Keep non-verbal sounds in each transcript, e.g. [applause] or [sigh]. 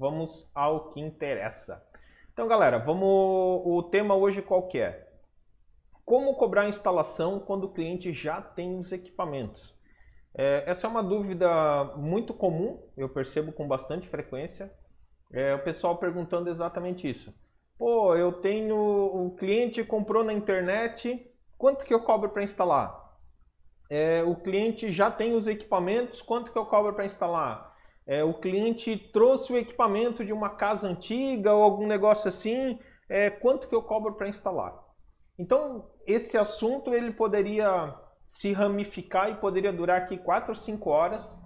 vamos ao que interessa. Então, galera, vamos. O tema hoje qual que é? Como cobrar a instalação quando o cliente já tem os equipamentos? É, essa é uma dúvida muito comum, eu percebo com bastante frequência. É, o pessoal perguntando exatamente isso. Pô, eu tenho. O cliente comprou na internet, quanto que eu cobro para instalar? É, o cliente já tem os equipamentos, quanto que eu cobro para instalar? É, o cliente trouxe o equipamento de uma casa antiga ou algum negócio assim, é, quanto que eu cobro para instalar? Então, esse assunto ele poderia se ramificar e poderia durar aqui 4 ou 5 horas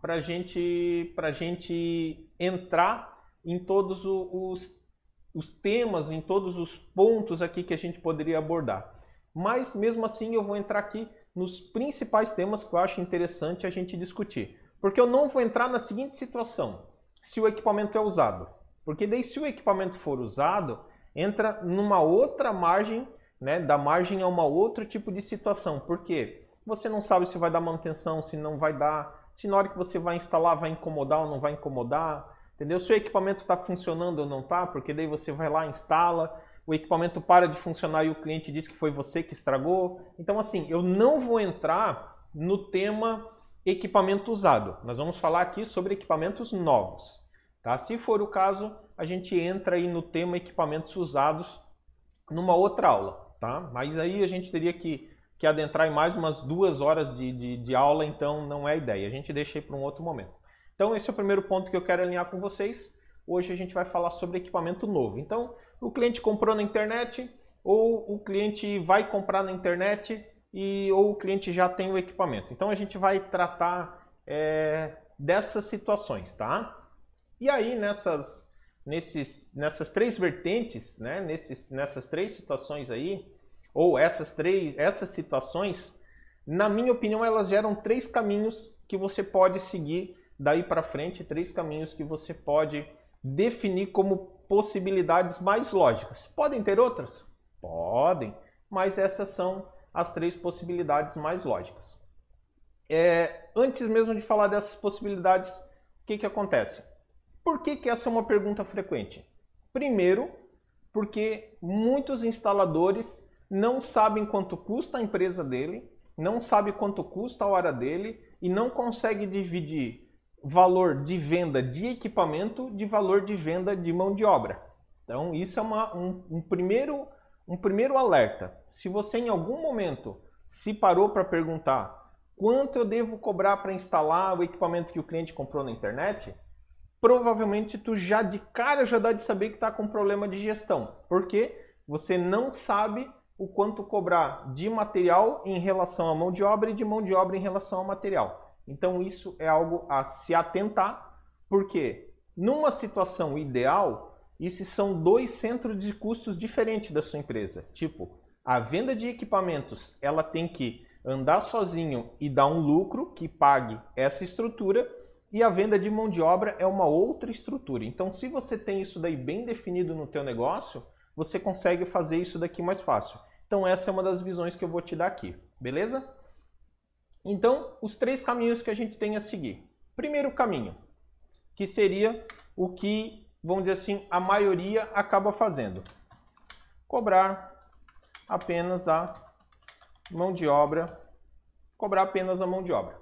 para gente, a gente entrar em todos os, os temas, em todos os pontos aqui que a gente poderia abordar. Mas mesmo assim eu vou entrar aqui nos principais temas que eu acho interessante a gente discutir. Porque eu não vou entrar na seguinte situação: se o equipamento é usado. Porque daí, se o equipamento for usado, entra numa outra margem, né? Da margem a uma outro tipo de situação. Porque você não sabe se vai dar manutenção, se não vai dar, se na hora que você vai instalar vai incomodar ou não vai incomodar. Entendeu? Se o equipamento está funcionando ou não está, porque daí você vai lá, instala, o equipamento para de funcionar e o cliente diz que foi você que estragou. Então, assim, eu não vou entrar no tema equipamento usado. Nós vamos falar aqui sobre equipamentos novos. Tá? Se for o caso, a gente entra aí no tema equipamentos usados numa outra aula. Tá? Mas aí a gente teria que, que adentrar em mais umas duas horas de, de, de aula, então não é ideia. A gente deixa aí para um outro momento. Então, esse é o primeiro ponto que eu quero alinhar com vocês. Hoje a gente vai falar sobre equipamento novo. Então, o cliente comprou na internet, ou o cliente vai comprar na internet, e, ou o cliente já tem o equipamento. Então, a gente vai tratar é, dessas situações, tá? E aí, nessas, nesses, nessas três vertentes, né, nesses, nessas três situações aí, ou essas três essas situações, na minha opinião, elas geram três caminhos que você pode seguir daí para frente três caminhos que você pode definir como possibilidades mais lógicas. Podem ter outras? Podem, mas essas são as três possibilidades mais lógicas. É, antes mesmo de falar dessas possibilidades, o que, que acontece? Por que, que essa é uma pergunta frequente? Primeiro, porque muitos instaladores não sabem quanto custa a empresa dele, não sabe quanto custa a hora dele e não consegue dividir valor de venda de equipamento de valor de venda de mão de obra. Então, isso é uma, um, um, primeiro, um primeiro alerta. Se você em algum momento se parou para perguntar quanto eu devo cobrar para instalar o equipamento que o cliente comprou na internet, provavelmente tu já de cara já dá de saber que está com problema de gestão. Porque você não sabe o quanto cobrar de material em relação à mão de obra e de mão de obra em relação ao material. Então isso é algo a se atentar, porque numa situação ideal, esses são dois centros de custos diferentes da sua empresa. Tipo, a venda de equipamentos, ela tem que andar sozinho e dar um lucro que pague essa estrutura, e a venda de mão de obra é uma outra estrutura. Então, se você tem isso daí bem definido no teu negócio, você consegue fazer isso daqui mais fácil. Então, essa é uma das visões que eu vou te dar aqui, beleza? Então, os três caminhos que a gente tem a seguir. Primeiro caminho, que seria o que, vamos dizer assim, a maioria acaba fazendo. Cobrar apenas a mão de obra, cobrar apenas a mão de obra.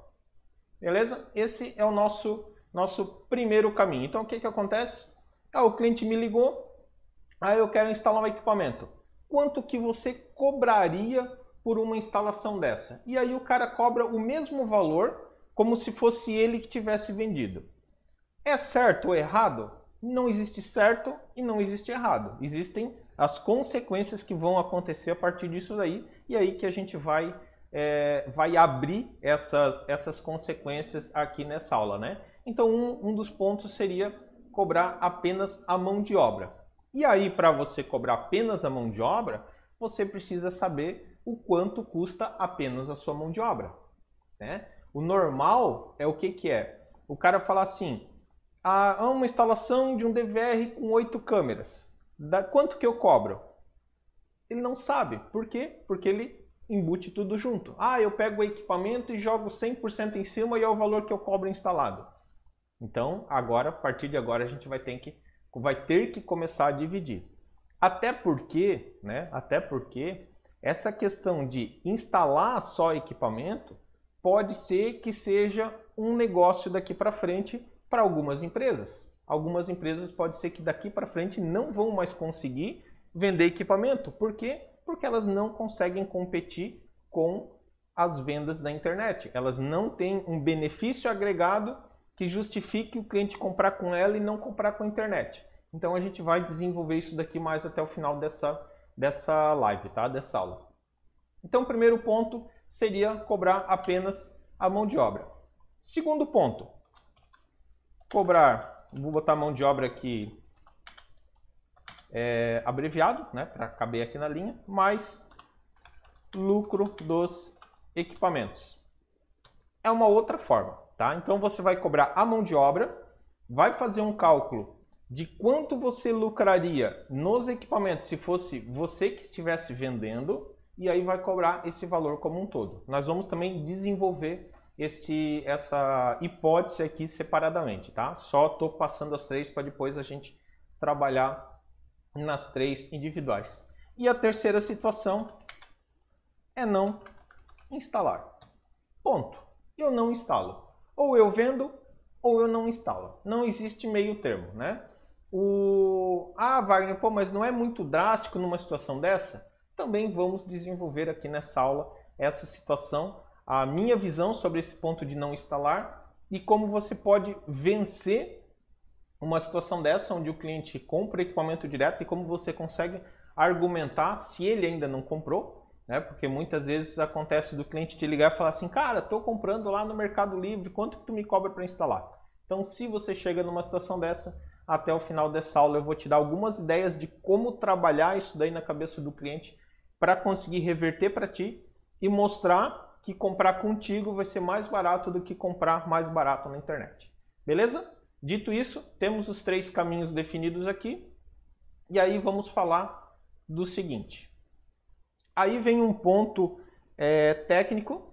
Beleza? Esse é o nosso nosso primeiro caminho. Então, o que que acontece? Ah, o cliente me ligou, ah, eu quero instalar um equipamento. Quanto que você cobraria por uma instalação dessa. E aí o cara cobra o mesmo valor como se fosse ele que tivesse vendido. É certo ou errado? Não existe certo e não existe errado. Existem as consequências que vão acontecer a partir disso daí e aí que a gente vai é, vai abrir essas, essas consequências aqui nessa aula, né? Então um, um dos pontos seria cobrar apenas a mão de obra. E aí para você cobrar apenas a mão de obra, você precisa saber o quanto custa apenas a sua mão de obra. Né? O normal é o que, que é? O cara falar assim, ah, uma instalação de um DVR com oito câmeras. Da, quanto que eu cobro? Ele não sabe. Por quê? Porque ele embute tudo junto. Ah, eu pego o equipamento e jogo 100% em cima e é o valor que eu cobro instalado. Então, agora, a partir de agora, a gente vai ter que, vai ter que começar a dividir. Até porque, né? Até porque essa questão de instalar só equipamento pode ser que seja um negócio daqui para frente para algumas empresas. Algumas empresas pode ser que daqui para frente não vão mais conseguir vender equipamento. Por quê? Porque elas não conseguem competir com as vendas da internet. Elas não têm um benefício agregado que justifique o cliente comprar com ela e não comprar com a internet. Então a gente vai desenvolver isso daqui mais até o final dessa, dessa live, tá? dessa aula. Então o primeiro ponto seria cobrar apenas a mão de obra. Segundo ponto, cobrar, vou botar mão de obra aqui é, abreviado, né, para caber aqui na linha, mais lucro dos equipamentos. É uma outra forma, tá? Então você vai cobrar a mão de obra, vai fazer um cálculo de quanto você lucraria nos equipamentos se fosse você que estivesse vendendo e aí vai cobrar esse valor como um todo. Nós vamos também desenvolver esse, essa hipótese aqui separadamente, tá? Só estou passando as três para depois a gente trabalhar nas três individuais. E a terceira situação é não instalar. Ponto. Eu não instalo. Ou eu vendo ou eu não instalo. Não existe meio termo, né? O ah, Wagner, pô, mas não é muito drástico numa situação dessa? Também vamos desenvolver aqui nessa aula essa situação, a minha visão sobre esse ponto de não instalar e como você pode vencer uma situação dessa onde o cliente compra equipamento direto e como você consegue argumentar se ele ainda não comprou, né? Porque muitas vezes acontece do cliente te ligar e falar assim, cara, estou comprando lá no Mercado Livre, quanto que tu me cobra para instalar? Então, se você chega numa situação dessa, até o final dessa aula eu vou te dar algumas ideias de como trabalhar isso daí na cabeça do cliente para conseguir reverter para ti e mostrar que comprar contigo vai ser mais barato do que comprar mais barato na internet. Beleza? Dito isso, temos os três caminhos definidos aqui. E aí vamos falar do seguinte. Aí vem um ponto é, técnico,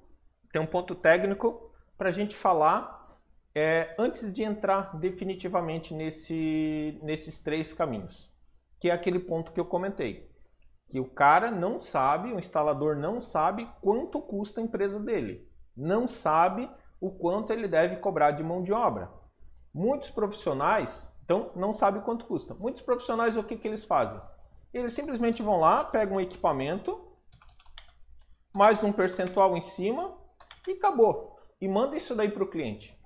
tem um ponto técnico para a gente falar é, antes de entrar definitivamente nesse, nesses três caminhos, que é aquele ponto que eu comentei, que o cara não sabe, o instalador não sabe quanto custa a empresa dele, não sabe o quanto ele deve cobrar de mão de obra. Muitos profissionais, então, não sabem quanto custa. Muitos profissionais, o que, que eles fazem? Eles simplesmente vão lá, pegam um equipamento, mais um percentual em cima e acabou. E manda isso daí para o cliente.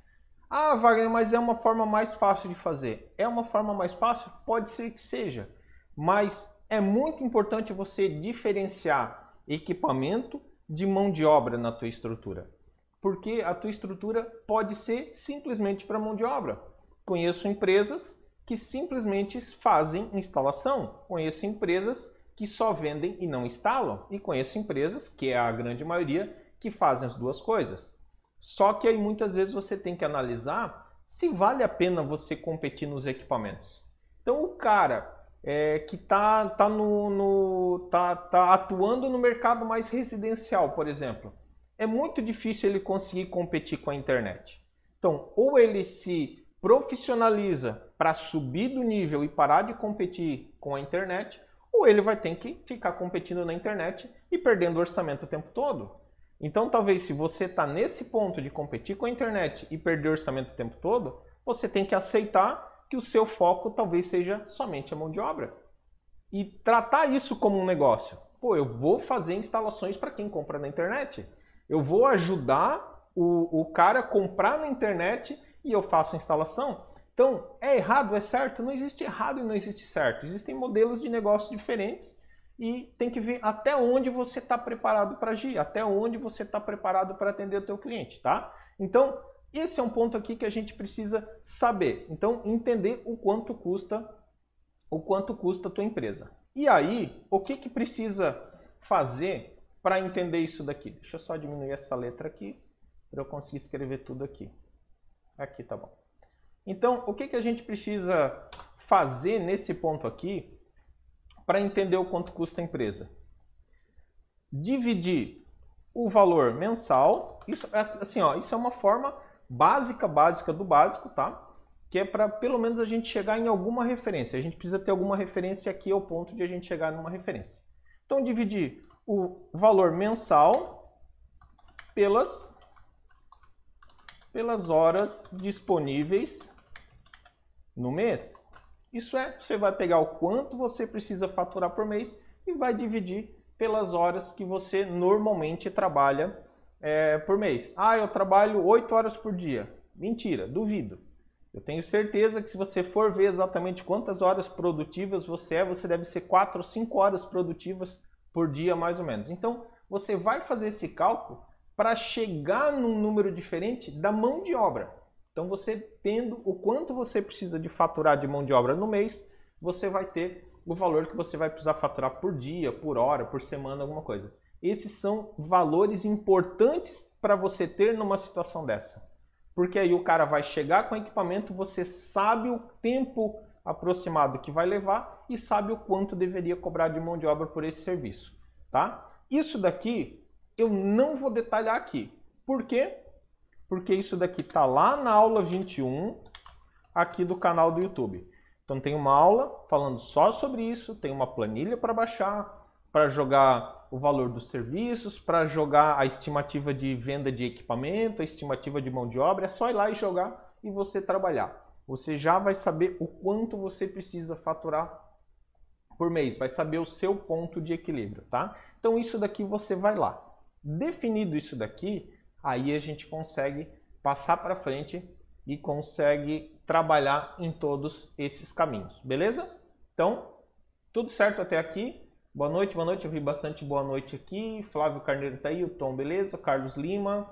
Ah, Wagner, mas é uma forma mais fácil de fazer. É uma forma mais fácil? Pode ser que seja. Mas é muito importante você diferenciar equipamento de mão de obra na tua estrutura porque a tua estrutura pode ser simplesmente para mão de obra. Conheço empresas que simplesmente fazem instalação, conheço empresas que só vendem e não instalam, e conheço empresas, que é a grande maioria, que fazem as duas coisas. Só que aí muitas vezes você tem que analisar se vale a pena você competir nos equipamentos. Então o cara é, que está tá no, no, tá, tá atuando no mercado mais residencial, por exemplo, é muito difícil ele conseguir competir com a internet. Então, ou ele se profissionaliza para subir do nível e parar de competir com a internet, ou ele vai ter que ficar competindo na internet e perdendo orçamento o tempo todo. Então, talvez se você está nesse ponto de competir com a internet e perder orçamento o tempo todo, você tem que aceitar que o seu foco talvez seja somente a mão de obra. E tratar isso como um negócio. Pô, eu vou fazer instalações para quem compra na internet. Eu vou ajudar o, o cara a comprar na internet e eu faço a instalação. Então, é errado, é certo? Não existe errado e não existe certo. Existem modelos de negócio diferentes e tem que ver até onde você está preparado para agir, até onde você está preparado para atender o teu cliente, tá? Então, esse é um ponto aqui que a gente precisa saber. Então, entender o quanto custa o quanto custa a tua empresa. E aí, o que, que precisa fazer para entender isso daqui. Deixa eu só diminuir essa letra aqui para eu conseguir escrever tudo aqui. Aqui tá bom. Então, o que, que a gente precisa fazer nesse ponto aqui para entender o quanto custa a empresa? Dividir o valor mensal. Isso assim, ó, isso é uma forma básica, básica do básico, tá? que é para pelo menos a gente chegar em alguma referência. A gente precisa ter alguma referência aqui ao ponto de a gente chegar numa referência. Então, dividir o valor mensal pelas, pelas horas disponíveis no mês. Isso é, você vai pegar o quanto você precisa faturar por mês e vai dividir pelas horas que você normalmente trabalha é, por mês. Ah, eu trabalho 8 horas por dia. Mentira, duvido. Eu tenho certeza que se você for ver exatamente quantas horas produtivas você é, você deve ser 4 ou 5 horas produtivas por dia, mais ou menos. Então, você vai fazer esse cálculo para chegar num número diferente da mão de obra. Então, você tendo o quanto você precisa de faturar de mão de obra no mês, você vai ter o valor que você vai precisar faturar por dia, por hora, por semana, alguma coisa. Esses são valores importantes para você ter numa situação dessa. Porque aí o cara vai chegar com o equipamento, você sabe o tempo aproximado que vai levar e sabe o quanto deveria cobrar de mão de obra por esse serviço, tá? Isso daqui eu não vou detalhar aqui. Por quê? Porque isso daqui está lá na aula 21 aqui do canal do YouTube. Então tem uma aula falando só sobre isso, tem uma planilha para baixar, para jogar o valor dos serviços, para jogar a estimativa de venda de equipamento, a estimativa de mão de obra, é só ir lá e jogar e você trabalhar. Você já vai saber o quanto você precisa faturar por mês, vai saber o seu ponto de equilíbrio, tá? Então isso daqui você vai lá. Definido isso daqui, aí a gente consegue passar para frente e consegue trabalhar em todos esses caminhos, beleza? Então, tudo certo até aqui? Boa noite, boa noite. Eu vi bastante boa noite aqui. Flávio Carneiro tá aí, o Tom, beleza? Carlos Lima,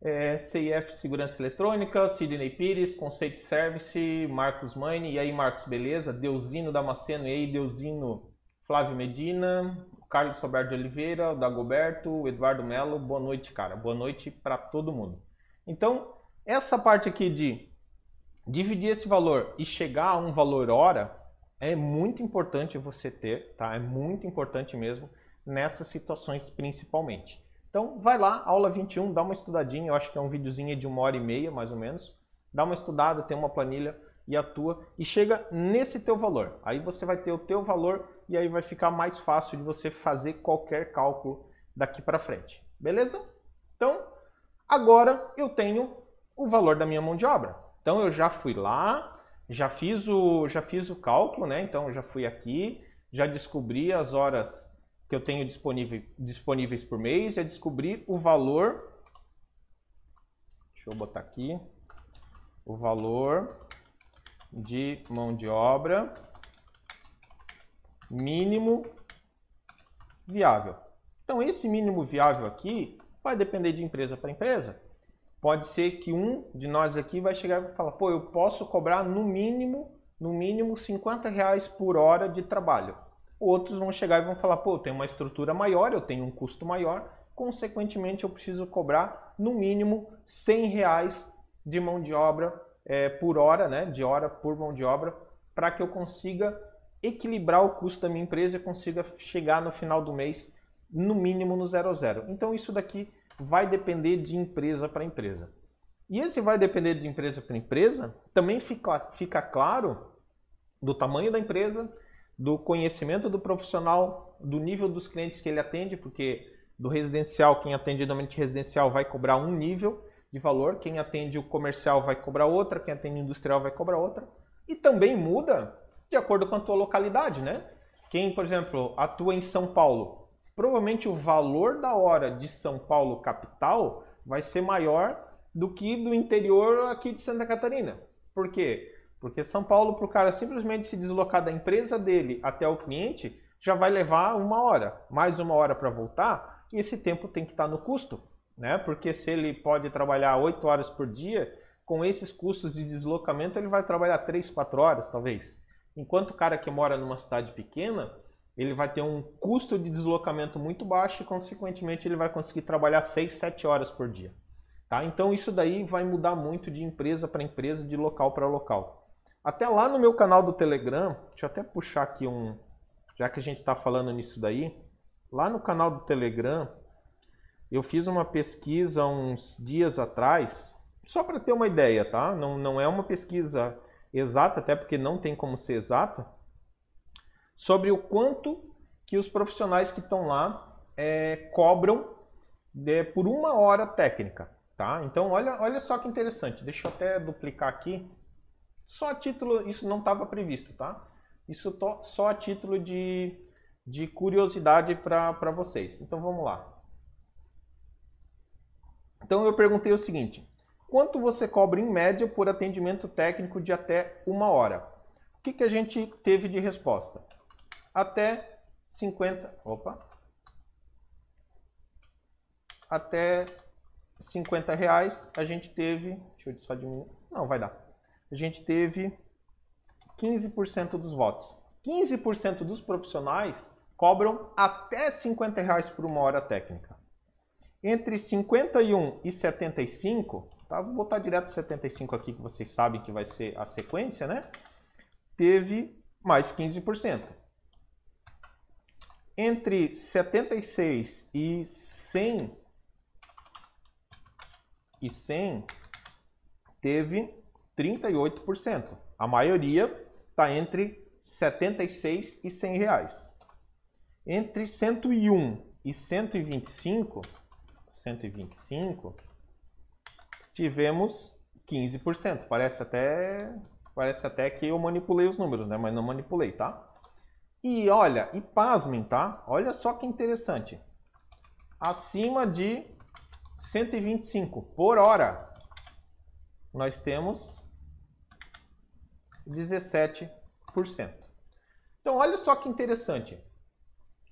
é, CIF Segurança Eletrônica, Sidney Pires, Conceito Service, Marcos Maine. E aí, Marcos, beleza? Deusino Damasceno, e aí, Deusino Flávio Medina, Carlos Roberto de Oliveira, o Dagoberto, o Eduardo Melo. Boa noite, cara. Boa noite para todo mundo. Então, essa parte aqui de dividir esse valor e chegar a um valor hora é muito importante você ter, tá? É muito importante mesmo nessas situações principalmente. Então, vai lá, aula 21, dá uma estudadinha, eu acho que é um videozinho de uma hora e meia, mais ou menos. Dá uma estudada, tem uma planilha e atua e chega nesse teu valor. Aí você vai ter o teu valor e aí vai ficar mais fácil de você fazer qualquer cálculo daqui para frente. Beleza? Então, agora eu tenho o valor da minha mão de obra. Então eu já fui lá, já fiz o, já fiz o cálculo, né? Então já fui aqui, já descobri as horas que eu tenho disponível, disponíveis por mês, já descobri o valor. Deixa eu botar aqui. O valor de mão de obra mínimo viável. Então esse mínimo viável aqui vai depender de empresa para empresa pode ser que um de nós aqui vai chegar e falar, pô, eu posso cobrar no mínimo, no mínimo 50 reais por hora de trabalho. Outros vão chegar e vão falar, pô, eu tenho uma estrutura maior, eu tenho um custo maior, consequentemente eu preciso cobrar no mínimo 100 reais de mão de obra é, por hora, né, de hora por mão de obra, para que eu consiga equilibrar o custo da minha empresa e consiga chegar no final do mês no mínimo no zero zero. Então isso daqui vai depender de empresa para empresa. E esse vai depender de empresa para empresa, também fica, fica claro do tamanho da empresa, do conhecimento do profissional, do nível dos clientes que ele atende, porque do residencial, quem atende normalmente residencial vai cobrar um nível de valor, quem atende o comercial vai cobrar outra, quem atende industrial vai cobrar outra. E também muda de acordo com a tua localidade, né? Quem, por exemplo, atua em São Paulo, provavelmente o valor da hora de São Paulo capital vai ser maior do que do interior aqui de Santa Catarina. Por quê? Porque São Paulo, para o cara simplesmente se deslocar da empresa dele até o cliente, já vai levar uma hora, mais uma hora para voltar, e esse tempo tem que estar tá no custo, né? Porque se ele pode trabalhar 8 horas por dia, com esses custos de deslocamento, ele vai trabalhar 3, 4 horas, talvez. Enquanto o cara que mora numa cidade pequena, ele vai ter um custo de deslocamento muito baixo e, consequentemente, ele vai conseguir trabalhar 6, 7 horas por dia. Tá? Então, isso daí vai mudar muito de empresa para empresa, de local para local. Até lá no meu canal do Telegram, deixa eu até puxar aqui um, já que a gente está falando nisso daí, lá no canal do Telegram, eu fiz uma pesquisa uns dias atrás, Só para ter uma ideia, tá? Não, não é uma pesquisa exata, até porque não tem como ser exata, sobre o quanto que os profissionais que estão lá é, cobram de, por uma hora técnica. Tá? Então, olha, olha só que interessante. Deixa eu até duplicar aqui. Só a título, isso não estava previsto, tá? Isso só a título de, de curiosidade para vocês. Então, vamos lá. Então, eu perguntei o seguinte. Quanto você cobra em média por atendimento técnico de até uma hora? O que, que a gente teve de resposta? Até 50... Opa! Até 50 reais, a gente teve, deixa eu só diminuir, não, vai dar. A gente teve 15% dos votos. 15% dos profissionais cobram até 50 reais por uma hora técnica. Entre 51 e 75, tá? vou botar direto 75 aqui, que vocês sabem que vai ser a sequência, né? Teve mais 15%. Entre 76 e 100 e 100 teve 38%. A maioria está entre 76 e 100 reais. Entre 101 e 125, 125 tivemos 15%. Parece até parece até que eu manipulei os números, né? Mas não manipulei, tá? E olha, e pasmem, tá? Olha só que interessante. Acima de 125 por hora, nós temos 17%. Então, olha só que interessante.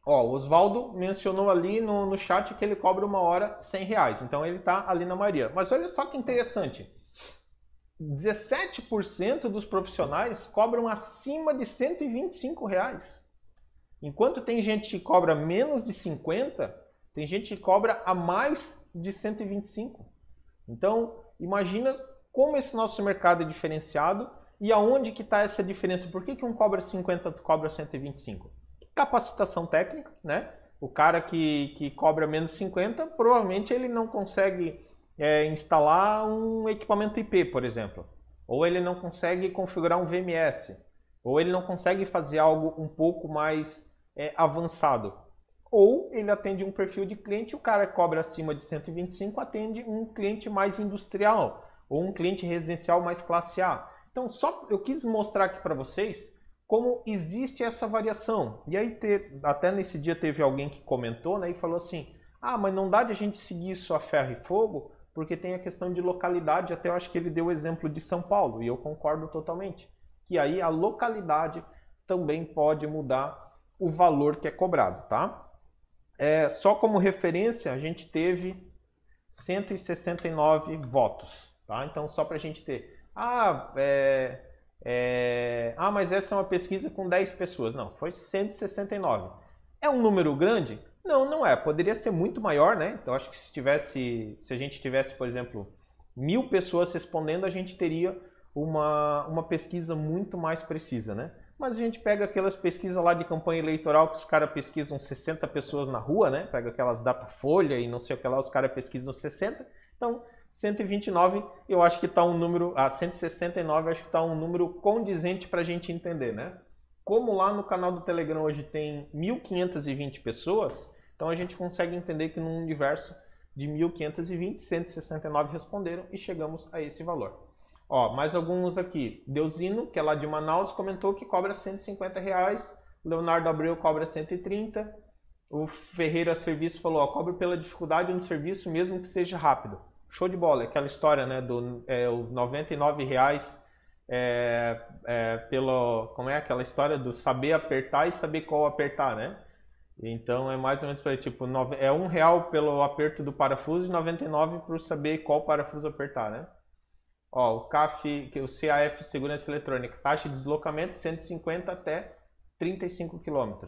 Ó, o Oswaldo mencionou ali no, no chat que ele cobra uma hora 100 reais. Então, ele está ali na maioria. Mas olha só que interessante. 17% dos profissionais cobram acima de 125 reais. Enquanto tem gente que cobra menos de 50, tem gente que cobra a mais de 125. Então, imagina como esse nosso mercado é diferenciado e aonde que está essa diferença. Por que, que um cobra 50 e cobra 125? Capacitação técnica, né? O cara que, que cobra menos 50, provavelmente ele não consegue é, instalar um equipamento IP, por exemplo. Ou ele não consegue configurar um VMS. Ou ele não consegue fazer algo um pouco mais é, avançado ou ele atende um perfil de cliente, o cara cobra acima de 125 atende um cliente mais industrial ou um cliente residencial mais classe A. Então, só eu quis mostrar aqui para vocês como existe essa variação. E aí, até nesse dia teve alguém que comentou né, e falou assim: ah, mas não dá de a gente seguir isso a ferro e fogo, porque tem a questão de localidade. Até eu acho que ele deu o exemplo de São Paulo, e eu concordo totalmente. Que aí a localidade também pode mudar o valor que é cobrado, tá? é, só como referência, a gente teve 169 votos. Tá? Então, só para a gente ter. Ah, é, é, ah, mas essa é uma pesquisa com 10 pessoas. Não, foi 169. É um número grande? Não, não é. Poderia ser muito maior, né? Então, acho que se tivesse, se a gente tivesse, por exemplo, mil pessoas respondendo, a gente teria uma, uma pesquisa muito mais precisa, né? Mas a gente pega aquelas pesquisas lá de campanha eleitoral que os caras pesquisam 60 pessoas na rua, né? Pega aquelas data-folha e não sei o que lá, os caras pesquisam 60. Então, 129 eu acho que está um número, a ah, 169 eu acho que está um número condizente para a gente entender, né? Como lá no canal do Telegram hoje tem 1.520 pessoas, então a gente consegue entender que num universo de 1.520, 169 responderam e chegamos a esse valor. Ó, mais alguns aqui. Deusino, que é lá de Manaus, comentou que cobra 150 reais. Leonardo Abreu cobra 130. O Ferreira Serviço falou, ó, cobre pela dificuldade no serviço, mesmo que seja rápido. Show de bola, aquela história, né, do é, o 99 reais é, é, pelo, como é aquela história do saber apertar e saber qual apertar, né? Então é mais ou menos para tipo é um real pelo aperto do parafuso e 99 para saber qual parafuso apertar, né? Ó, o CAF, o CAF Segurança Eletrônica, taxa de deslocamento 150 até 35 km.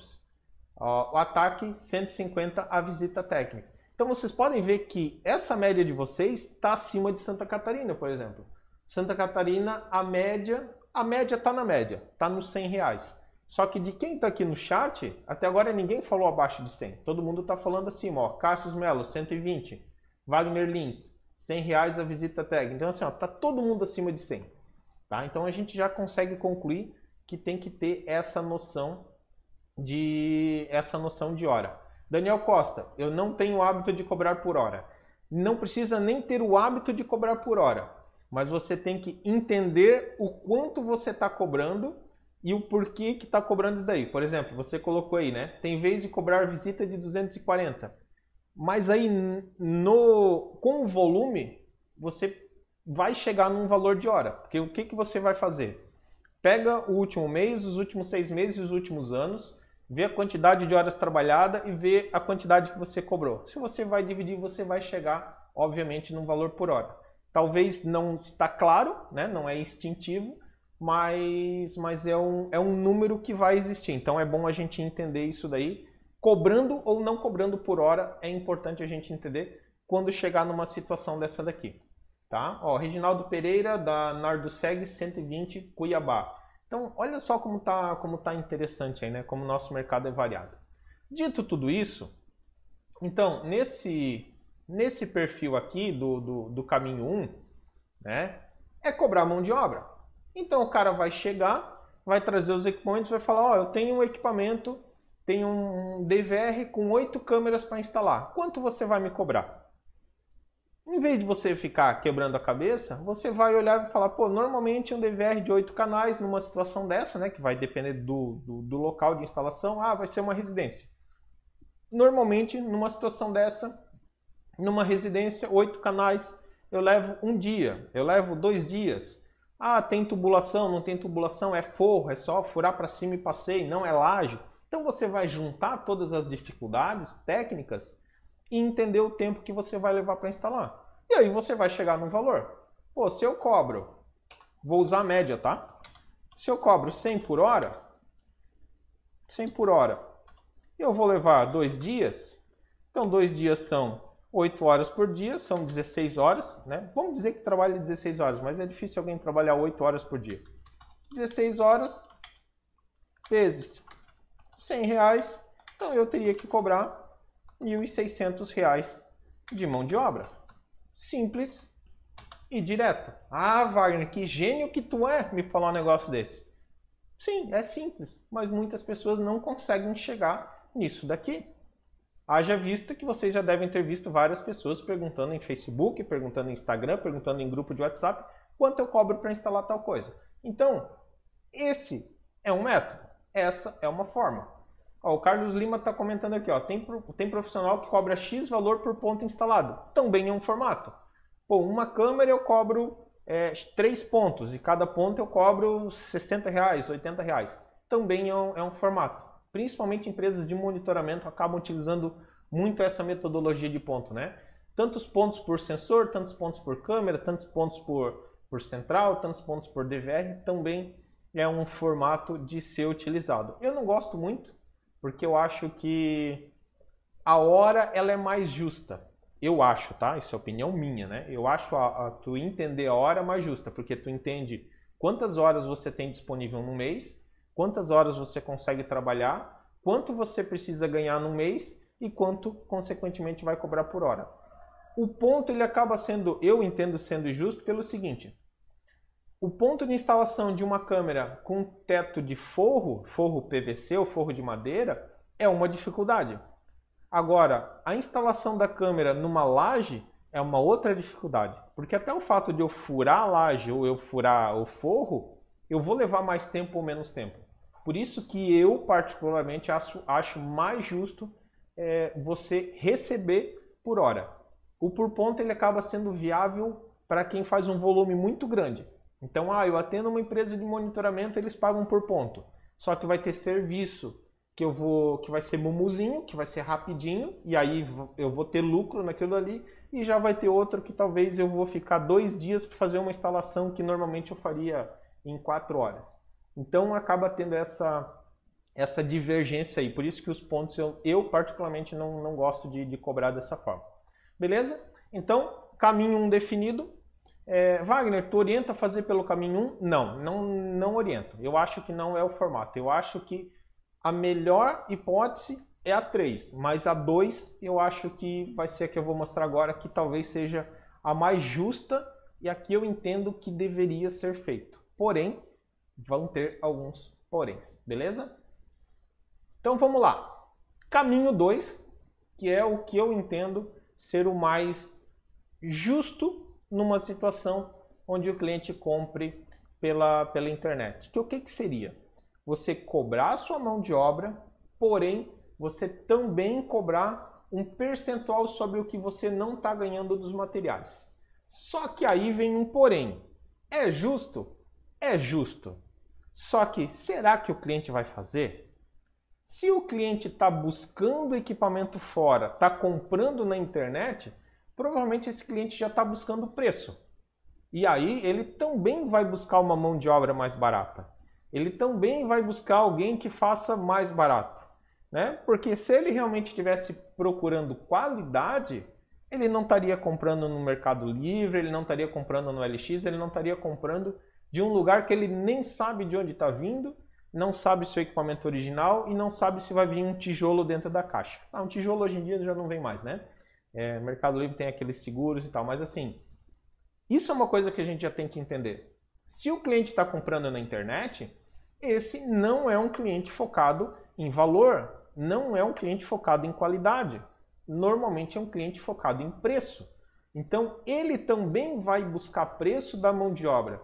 Ó, o ataque 150 a visita técnica. Então vocês podem ver que essa média de vocês está acima de Santa Catarina, por exemplo. Santa Catarina, a média, a média está na média, está nos 100 reais. Só que de quem está aqui no chat, até agora ninguém falou abaixo de 100. Todo mundo está falando acima, ó. Cassius Melo, 120. Wagner Lins, 100 reais a visita tag. Então assim, ó, tá todo mundo acima de 100. Tá? Então a gente já consegue concluir que tem que ter essa noção de essa noção de hora. Daniel Costa, eu não tenho o hábito de cobrar por hora. Não precisa nem ter o hábito de cobrar por hora, mas você tem que entender o quanto você está cobrando e o porquê que está cobrando isso daí. Por exemplo, você colocou aí, né? Tem vez de cobrar visita de 240. Mas aí no com o volume você vai chegar num valor de hora. Porque o que, que você vai fazer? Pega o último mês, os últimos seis meses os últimos anos, vê a quantidade de horas trabalhada e vê a quantidade que você cobrou. Se você vai dividir, você vai chegar, obviamente, num valor por hora. Talvez não está claro, né? não é instintivo, mas, mas é, um, é um número que vai existir. Então é bom a gente entender isso daí. Cobrando ou não cobrando por hora, é importante a gente entender quando chegar numa situação dessa daqui. Tá? Ó, Reginaldo Pereira, da Narduseg 120, Cuiabá. Então, olha só como tá, como tá interessante aí, né? Como o nosso mercado é variado. Dito tudo isso, então, nesse, nesse perfil aqui do, do, do caminho 1, né? É cobrar mão de obra. Então o cara vai chegar, vai trazer os equipamentos, vai falar, ó, oh, eu tenho um equipamento, tenho um DVR com oito câmeras para instalar. Quanto você vai me cobrar? Em vez de você ficar quebrando a cabeça, você vai olhar e falar, pô, normalmente um DVR de oito canais numa situação dessa, né, que vai depender do, do, do local de instalação, ah, vai ser uma residência. Normalmente, numa situação dessa, numa residência, oito canais, eu levo um dia, eu levo dois dias. Ah, tem tubulação, não tem tubulação, é forro, é só furar para cima e passei, não é laje. Então você vai juntar todas as dificuldades técnicas e entender o tempo que você vai levar para instalar. E aí você vai chegar num valor. Pô, se eu cobro, vou usar a média, tá? Se eu cobro 100 por hora, 100 por hora, eu vou levar dois dias. Então dois dias são 8 horas por dia, são 16 horas, né? Vamos dizer que trabalha 16 horas, mas é difícil alguém trabalhar 8 horas por dia. 16 horas vezes 100 reais, então eu teria que cobrar 1.600 reais de mão de obra. Simples e direto. Ah, Wagner, que gênio que tu é me falar um negócio desse. Sim, é simples, mas muitas pessoas não conseguem chegar nisso daqui. Haja visto que vocês já devem ter visto várias pessoas perguntando em Facebook, perguntando em Instagram, perguntando em grupo de WhatsApp quanto eu cobro para instalar tal coisa. Então, esse é um método, essa é uma forma. Ó, o Carlos Lima está comentando aqui, ó, tem, tem profissional que cobra X valor por ponto instalado. Também é um formato. Pô, uma câmera eu cobro é, 3 pontos e cada ponto eu cobro 60 reais, 80 reais. Também é um, é um formato principalmente empresas de monitoramento, acabam utilizando muito essa metodologia de ponto, né? Tantos pontos por sensor, tantos pontos por câmera, tantos pontos por, por central, tantos pontos por DVR, também é um formato de ser utilizado. Eu não gosto muito, porque eu acho que a hora ela é mais justa. Eu acho, tá? Isso é opinião minha, né? Eu acho a, a tu entender a hora mais justa, porque tu entende quantas horas você tem disponível no mês quantas horas você consegue trabalhar, quanto você precisa ganhar no mês e quanto, consequentemente, vai cobrar por hora. O ponto ele acaba sendo, eu entendo sendo justo pelo seguinte: o ponto de instalação de uma câmera com teto de forro, forro PVC ou forro de madeira, é uma dificuldade. Agora, a instalação da câmera numa laje é uma outra dificuldade, porque até o fato de eu furar a laje ou eu furar o forro, eu vou levar mais tempo ou menos tempo. Por isso que eu, particularmente, acho, acho mais justo é, você receber por hora. O por ponto ele acaba sendo viável para quem faz um volume muito grande. Então, ah, eu atendo uma empresa de monitoramento, eles pagam por ponto. Só que vai ter serviço que eu vou, que vai ser mumuzinho, que vai ser rapidinho, e aí eu vou ter lucro naquilo ali, e já vai ter outro que talvez eu vou ficar dois dias para fazer uma instalação que normalmente eu faria em quatro horas. Então acaba tendo essa, essa divergência aí. Por isso que os pontos eu, eu particularmente não, não gosto de, de cobrar dessa forma. Beleza? Então, caminho 1 um definido. É, Wagner, tu orienta a fazer pelo caminho 1? Um? Não, não, não oriento. Eu acho que não é o formato. Eu acho que a melhor hipótese é a 3, mas a 2 eu acho que vai ser a que eu vou mostrar agora, que talvez seja a mais justa e aqui eu entendo que deveria ser feito. Porém, vão ter alguns poréns, beleza? Então vamos lá. Caminho 2, que é o que eu entendo ser o mais justo numa situação onde o cliente compre pela, pela internet. Que o que, que seria? Você cobrar a sua mão de obra, porém você também cobrar um percentual sobre o que você não está ganhando dos materiais. Só que aí vem um porém. É justo? É justo. Só que será que o cliente vai fazer? Se o cliente está buscando equipamento fora, está comprando na internet, provavelmente esse cliente já está buscando preço. E aí ele também vai buscar uma mão de obra mais barata. Ele também vai buscar alguém que faça mais barato. Né? Porque se ele realmente estivesse procurando qualidade, ele não estaria comprando no Mercado Livre, ele não estaria comprando no LX, ele não estaria comprando de um lugar que ele nem sabe de onde está vindo, não sabe se o equipamento original e não sabe se vai vir um tijolo dentro da caixa. Ah, um tijolo hoje em dia já não vem mais, né? É, Mercado Livre tem aqueles seguros e tal, mas assim, isso é uma coisa que a gente já tem que entender. Se o cliente está comprando na internet, esse não é um cliente focado em valor, não é um cliente focado em qualidade. Normalmente é um cliente focado em preço. Então ele também vai buscar preço da mão de obra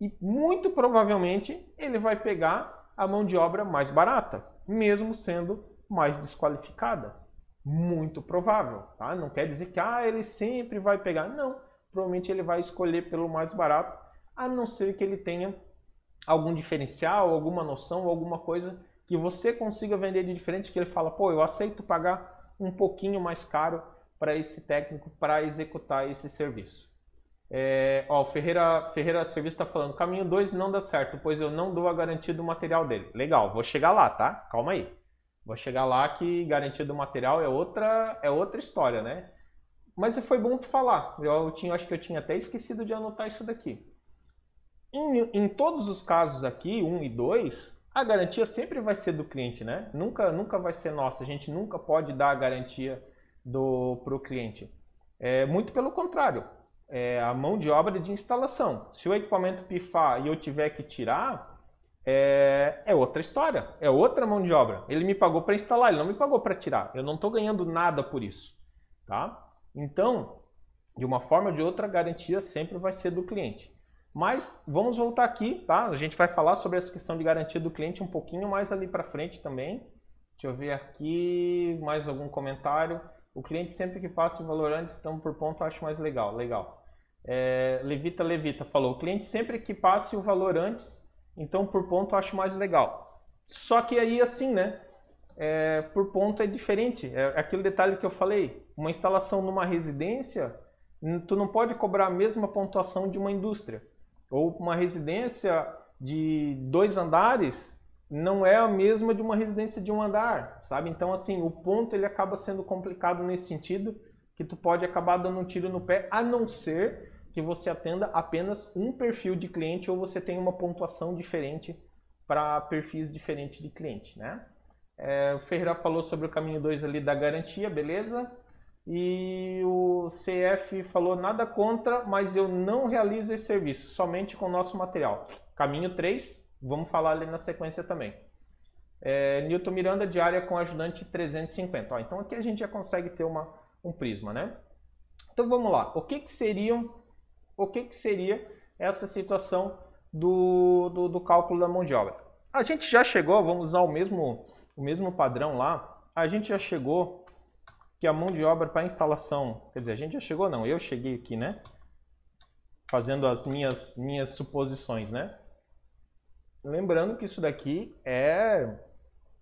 e muito provavelmente ele vai pegar a mão de obra mais barata, mesmo sendo mais desqualificada. Muito provável, tá? Não quer dizer que ah, ele sempre vai pegar. Não, provavelmente ele vai escolher pelo mais barato, a não ser que ele tenha algum diferencial, alguma noção, alguma coisa que você consiga vender de diferente, que ele fala, pô, eu aceito pagar um pouquinho mais caro para esse técnico para executar esse serviço. É, ó, o Ferreira, Ferreira Serviço está falando, caminho 2 não dá certo, pois eu não dou a garantia do material dele. Legal, vou chegar lá, tá? Calma aí. Vou chegar lá que garantia do material é outra, é outra história, né? Mas foi bom tu falar. Eu tinha, acho que eu tinha até esquecido de anotar isso daqui. Em, em todos os casos aqui, 1 um e 2, a garantia sempre vai ser do cliente, né? Nunca, nunca vai ser nossa. A gente nunca pode dar a garantia para o cliente. É, muito pelo contrário é, a mão de obra de instalação. Se o equipamento pifar e eu tiver que tirar, é, é outra história, é outra mão de obra. Ele me pagou para instalar, ele não me pagou para tirar. Eu não estou ganhando nada por isso. Tá? Então, de uma forma ou de outra, a garantia sempre vai ser do cliente. Mas vamos voltar aqui, tá? A gente vai falar sobre essa questão de garantia do cliente um pouquinho mais ali para frente também. Deixa eu ver aqui mais algum comentário. O cliente sempre que passa o valor antes, então por ponto, acho mais legal. Legal é, Levita Levita falou, o cliente sempre que passe o valor antes, então por ponto acho mais legal. Só que aí assim, né? É, por ponto é diferente. É aquele detalhe que eu falei. Uma instalação numa residência, tu não pode cobrar a mesma pontuação de uma indústria. Ou uma residência de dois andares não é a mesma de uma residência de um andar, sabe? Então assim, o ponto ele acaba sendo complicado nesse sentido, que tu pode acabar dando um tiro no pé, a não ser que você atenda apenas um perfil de cliente ou você tem uma pontuação diferente para perfis diferentes de cliente, né? É, o Ferreira falou sobre o caminho 2 ali da garantia, beleza? E o CF falou nada contra, mas eu não realizo esse serviço, somente com o nosso material. Caminho 3, vamos falar ali na sequência também. É, Newton Miranda, diária com ajudante 350. Ó, então aqui a gente já consegue ter uma, um prisma, né? Então vamos lá. O que, que seriam o que, que seria essa situação do, do, do, cálculo da mão de obra. A gente já chegou, vamos usar o mesmo, o mesmo padrão lá, a gente já chegou que a mão de obra para instalação, quer dizer, a gente já chegou não, eu cheguei aqui, né? Fazendo as minhas, minhas suposições, né? Lembrando que isso daqui é,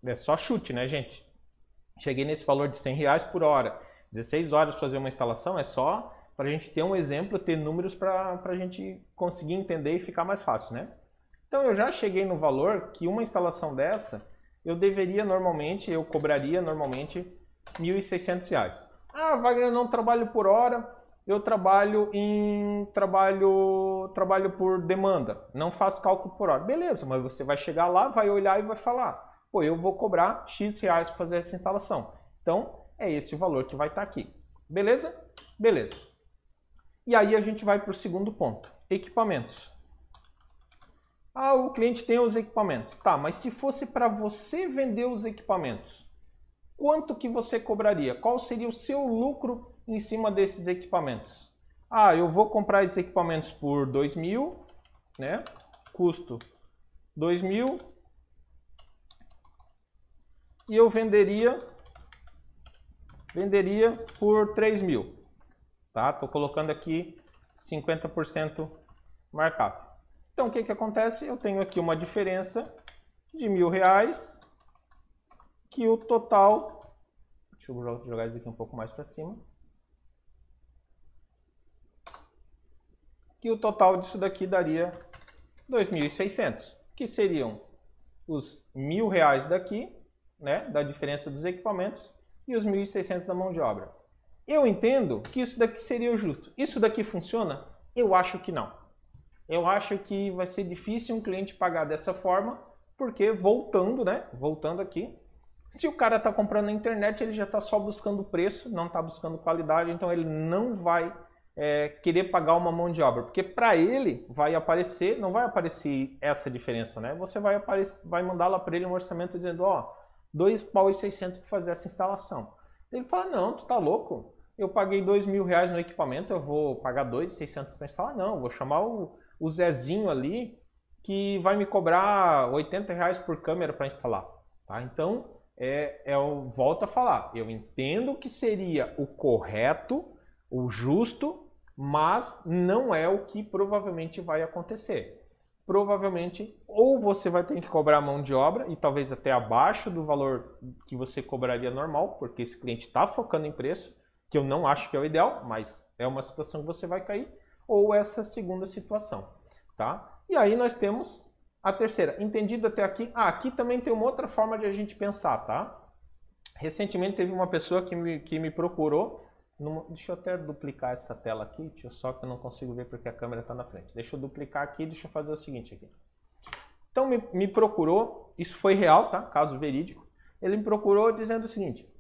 é só chute, né, gente? Cheguei nesse valor de 100 reais por hora. 16 horas para fazer uma instalação é só para a gente ter um exemplo, ter números para a gente conseguir entender e ficar mais fácil, né? Então eu já cheguei no valor que uma instalação dessa eu deveria normalmente, eu cobraria normalmente R$ 1.600. Ah, Wagner, eu não trabalho por hora, eu trabalho em trabalho trabalho por demanda, não faço cálculo por hora. Beleza, mas você vai chegar lá, vai olhar e vai falar, pô, eu vou cobrar X reais para fazer essa instalação. Então, é esse o valor que vai estar aqui. Beleza? Beleza. E aí a gente vai para o segundo ponto, equipamentos. Ah, o cliente tem os equipamentos. Tá, mas se fosse para você vender os equipamentos, quanto que você cobraria? Qual seria o seu lucro em cima desses equipamentos? Ah, eu vou comprar esses equipamentos por 2 mil, né? Custo 2 mil. E eu venderia, venderia por 3 mil. Tá? Tô colocando aqui 50% markup. Então, o que que acontece? Eu tenho aqui uma diferença de mil reais, que o total... Deixa eu jogar isso aqui um pouco mais para cima. Que o total disso daqui daria 2.600, que seriam os mil reais daqui, né, da diferença dos equipamentos, e os 1.600 da mão de obra. Eu entendo que isso daqui seria o justo. Isso daqui funciona? Eu acho que não. Eu acho que vai ser difícil um cliente pagar dessa forma, porque voltando, né? Voltando aqui, se o cara está comprando na internet, ele já está só buscando preço, não está buscando qualidade, então ele não vai é, querer pagar uma mão de obra, porque para ele vai aparecer, não vai aparecer essa diferença, né? Você vai, aparecer, vai mandar lá para ele um orçamento dizendo, ó, dois pau e 600 para fazer essa instalação. Ele fala, não, tu tá louco? eu paguei dois mil reais no equipamento, eu vou pagar dois seiscentos para instalar? Não, vou chamar o, o Zezinho ali que vai me cobrar 80 reais por câmera para instalar. Tá? Então, é, é, eu volto a falar, eu entendo que seria o correto, o justo, mas não é o que provavelmente vai acontecer. Provavelmente, ou você vai ter que cobrar mão de obra, e talvez até abaixo do valor que você cobraria normal, porque esse cliente está focando em preço, que eu não acho que é o ideal, mas é uma situação que você vai cair, ou essa segunda situação, tá? E aí nós temos a terceira. Entendido até aqui? Ah, aqui também tem uma outra forma de a gente pensar, tá? Recentemente teve uma pessoa que me, que me procurou, numa, deixa eu até duplicar essa tela aqui, eu só que eu não consigo ver porque a câmera está na frente. Deixa eu duplicar aqui, deixa eu fazer o seguinte aqui. Então me, me procurou, isso foi real, tá? Caso verídico. Ele me procurou dizendo o seguinte,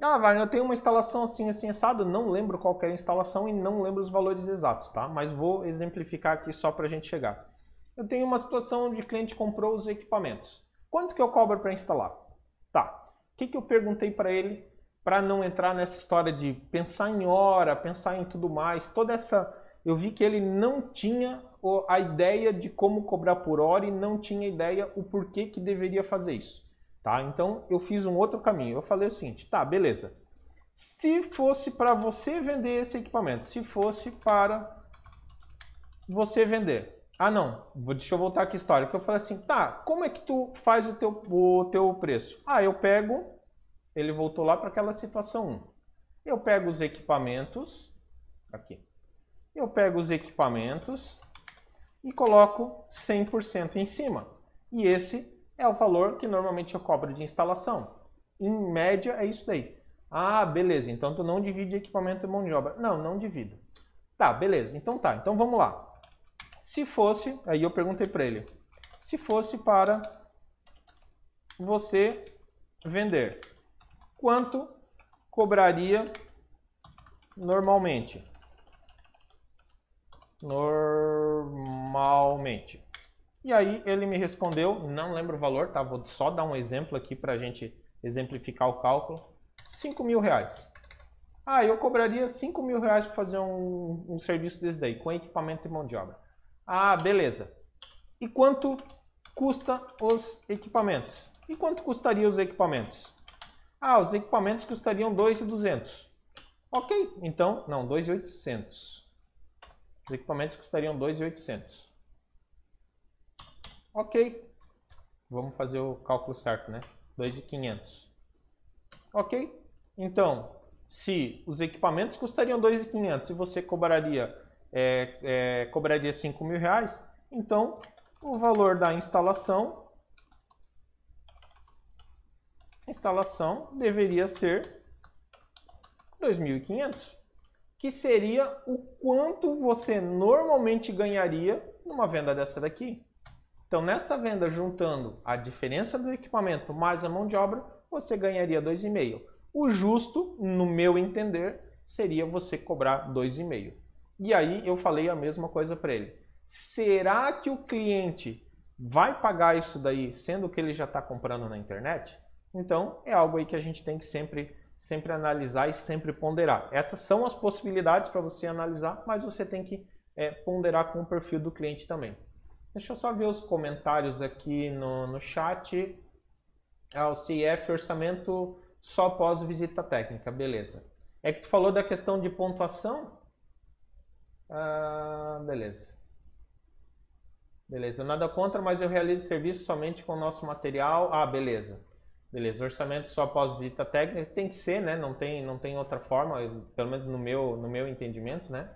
ah, Wagner, eu tenho uma instalação assim, assim, assado, não lembro qual é a instalação e não lembro os valores exatos, tá? Mas vou exemplificar aqui só para a gente chegar. Eu tenho uma situação onde o cliente comprou os equipamentos. Quanto que eu cobro para instalar? Tá. O que, que eu perguntei para ele para não entrar nessa história de pensar em hora, pensar em tudo mais, toda essa... Eu vi que ele não tinha a ideia de como cobrar por hora e não tinha ideia o porquê que deveria fazer isso. Tá? Então eu fiz um outro caminho. Eu falei o seguinte, tá, beleza. Se fosse para você vender esse equipamento, se fosse para você vender. Ah, não, deixa eu voltar aqui a história. Que eu falei assim, tá, como é que tu faz o teu, o teu preço? Ah, eu pego, ele voltou lá para aquela situação 1. Eu pego os equipamentos, aqui. Eu pego os equipamentos e coloco 100% em cima. E esse é o valor que normalmente eu cobro de instalação. Em média é isso daí. Ah, beleza, então tu não divide equipamento e mão de obra. Não, não divido. Tá, beleza, então tá, então vamos lá. Se fosse, aí eu perguntei para ele, se fosse para você vender, quanto cobraria normalmente? Normalmente. E aí ele me respondeu, não lembro o valor, tá? Vou só dar um exemplo aqui para a gente exemplificar o cálculo. 5 mil reais. Ah, eu cobraria 5 mil reais para fazer um, um serviço desse daí, com equipamento e mão de obra. Ah, beleza. E quanto custa os equipamentos? E quanto custaria os equipamentos? Ah, os equipamentos custariam 2,200. Ok, então, não, 2,800. Os equipamentos custariam 2,800. Ok. Vamos fazer o cálculo certo, né? 2.500. Ok? Então, se os equipamentos custariam 2.500 e você cobraria, é, é, cobraria 5 mil reais, então o valor da instalação instalação deveria ser 2.500, que seria o quanto você normalmente ganharia numa venda dessa daqui. Então, nessa venda, juntando a diferença do equipamento mais a mão de obra, você ganharia 2,5. O justo, no meu entender, seria você cobrar 2,5. E aí eu falei a mesma coisa para ele. Será que o cliente vai pagar isso daí, sendo que ele já está comprando na internet? Então é algo aí que a gente tem que sempre, sempre analisar e sempre ponderar. Essas são as possibilidades para você analisar, mas você tem que é, ponderar com o perfil do cliente também. Deixa eu só ver os comentários aqui no, no chat. Ah, o CIF orçamento só após visita técnica, beleza. É que tu falou da questão de pontuação? Ah, beleza. Beleza, nada contra, mas eu realizo serviço somente com o nosso material. Ah, beleza. Beleza, orçamento só após visita técnica tem que ser, né? Não tem, não tem outra forma, pelo menos no meu, no meu entendimento, né?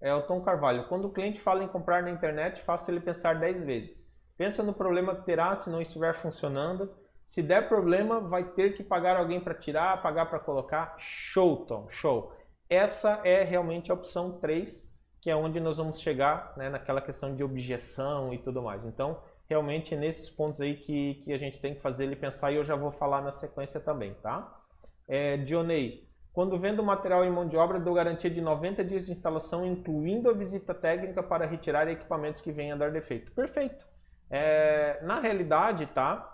É o Tom Carvalho. Quando o cliente fala em comprar na internet, faça ele pensar 10 vezes. Pensa no problema que terá se não estiver funcionando. Se der problema, vai ter que pagar alguém para tirar, pagar para colocar. Show, Tom, show. Essa é realmente a opção 3 que é onde nós vamos chegar né, naquela questão de objeção e tudo mais. Então, realmente é nesses pontos aí que, que a gente tem que fazer ele pensar e eu já vou falar na sequência também, tá? É, Dionei, quando vendo material em mão de obra, dou garantia de 90 dias de instalação, incluindo a visita técnica para retirar equipamentos que venham a dar defeito. Perfeito. É, na realidade, tá?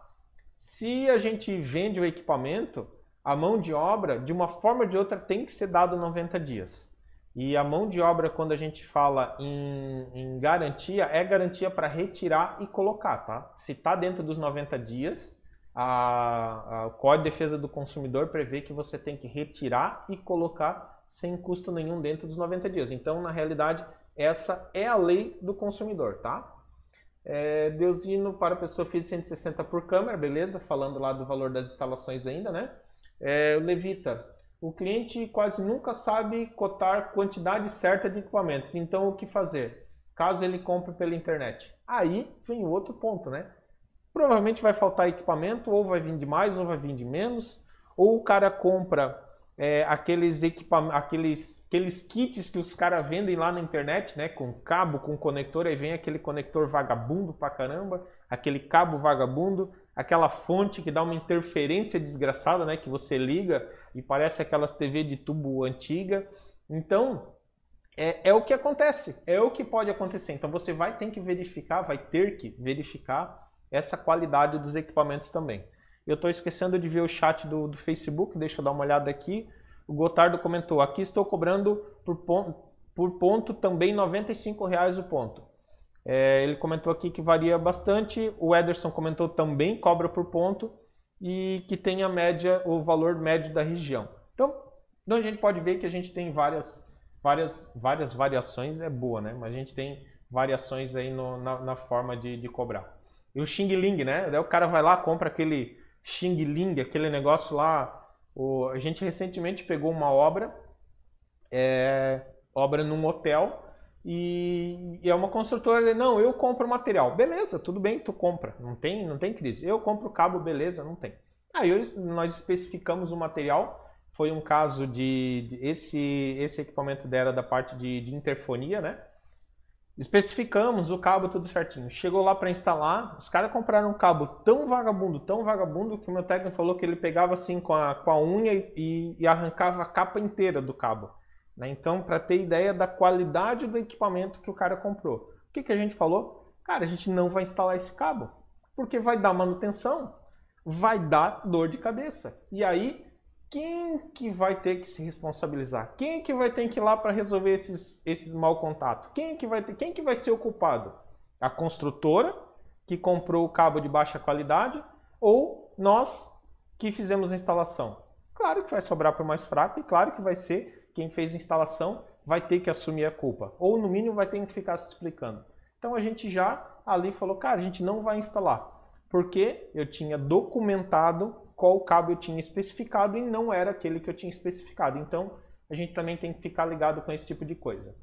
Se a gente vende o equipamento, a mão de obra, de uma forma ou de outra, tem que ser dado 90 dias. E a mão de obra, quando a gente fala em, em garantia, é garantia para retirar e colocar, tá? Se está dentro dos 90 dias, a, a, o Código de Defesa do Consumidor prevê que você tem que retirar e colocar sem custo nenhum dentro dos 90 dias. Então, na realidade, essa é a lei do consumidor, tá? É, Deusino para pessoa física 160 por câmera, beleza? Falando lá do valor das instalações ainda, né? É, Levita, o cliente quase nunca sabe cotar quantidade certa de equipamentos. Então, o que fazer? Caso ele compre pela internet. Aí vem o outro ponto, né? Provavelmente vai faltar equipamento, ou vai vir de mais, ou vai vir de menos. Ou o cara compra é, aqueles aqueles, aqueles kits que os caras vendem lá na internet, né? Com cabo, com conector, aí vem aquele conector vagabundo pra caramba, aquele cabo vagabundo, aquela fonte que dá uma interferência desgraçada, né? Que você liga e parece aquelas TV de tubo antiga. Então, é, é o que acontece, é o que pode acontecer. Então, você vai ter que verificar, vai ter que verificar essa qualidade dos equipamentos também. Eu estou esquecendo de ver o chat do, do, Facebook, deixa eu dar uma olhada aqui. O Gotardo comentou, aqui estou cobrando por ponto, por ponto também R$ reais o ponto. É, ele comentou aqui que varia bastante. O Ederson comentou também cobra por ponto e que tem a média, o valor médio da região. Então, então a gente pode ver que a gente tem várias, várias, várias variações, é boa, né? Mas a gente tem variações aí no, na, na, forma de, de cobrar. E o Xing Ling, né? Daí o cara vai lá, compra aquele Xing Ling, aquele negócio lá. O, a gente recentemente pegou uma obra, é, obra num hotel, e, e, é uma construtora, não, eu compro material. Beleza, tudo bem, tu compra, não tem, não tem crise. Eu compro o cabo, beleza, não tem. Aí nós especificamos o material, foi um caso de, de esse, esse equipamento dela da parte de, de interfonia, né? Especificamos o cabo tudo certinho. Chegou lá para instalar, os caras compraram um cabo tão vagabundo, tão vagabundo, que o meu técnico falou que ele pegava assim com a, com a unha e, e arrancava a capa inteira do cabo. Né? Então, para ter ideia da qualidade do equipamento que o cara comprou. O que, que a gente falou? Cara, a gente não vai instalar esse cabo, porque vai dar manutenção, vai dar dor de cabeça. E aí, quem que vai ter que se responsabilizar? Quem que vai ter que ir lá para resolver esses, esses mau contato? Quem que vai ter, quem que vai ser o culpado? A construtora que comprou o cabo de baixa qualidade ou nós que fizemos a instalação? Claro que vai sobrar para o mais fraco e claro que vai ser quem fez a instalação vai ter que assumir a culpa. Ou no mínimo vai ter que ficar se explicando. Então a gente já ali falou, cara, a gente não vai instalar. Porque eu tinha documentado qual cabo eu tinha especificado e não era aquele que eu tinha especificado. Então a gente também tem que ficar ligado com esse tipo de coisa.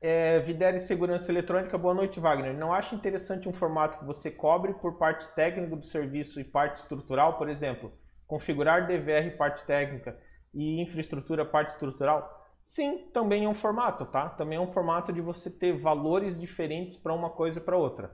É, Videre Segurança Eletrônica, boa noite, Wagner. Não acha interessante um formato que você cobre por parte técnica do serviço e parte estrutural, por exemplo, configurar DVR parte técnica e infraestrutura, parte estrutural? Sim, também é um formato, tá? Também é um formato de você ter valores diferentes para uma coisa e para outra.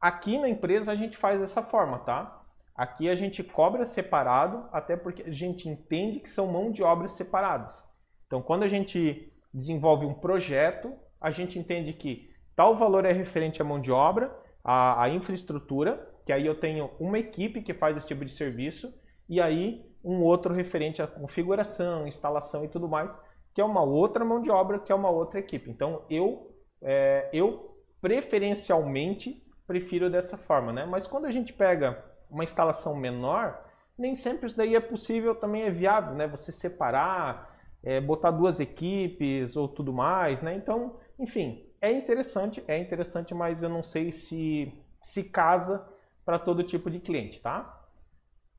Aqui na empresa a gente faz dessa forma, tá? Aqui a gente cobra separado, até porque a gente entende que são mão de obras separadas. Então, quando a gente desenvolve um projeto, a gente entende que tal valor é referente à mão de obra, à, à infraestrutura, que aí eu tenho uma equipe que faz esse tipo de serviço, e aí um outro referente à configuração, instalação e tudo mais, que é uma outra mão de obra, que é uma outra equipe. Então eu, é, eu preferencialmente prefiro dessa forma, né? Mas quando a gente pega uma instalação menor, nem sempre isso daí é possível, também é viável, né? Você separar, é, botar duas equipes ou tudo mais, né? Então, enfim, é interessante, é interessante, mas eu não sei se se casa para todo tipo de cliente, tá?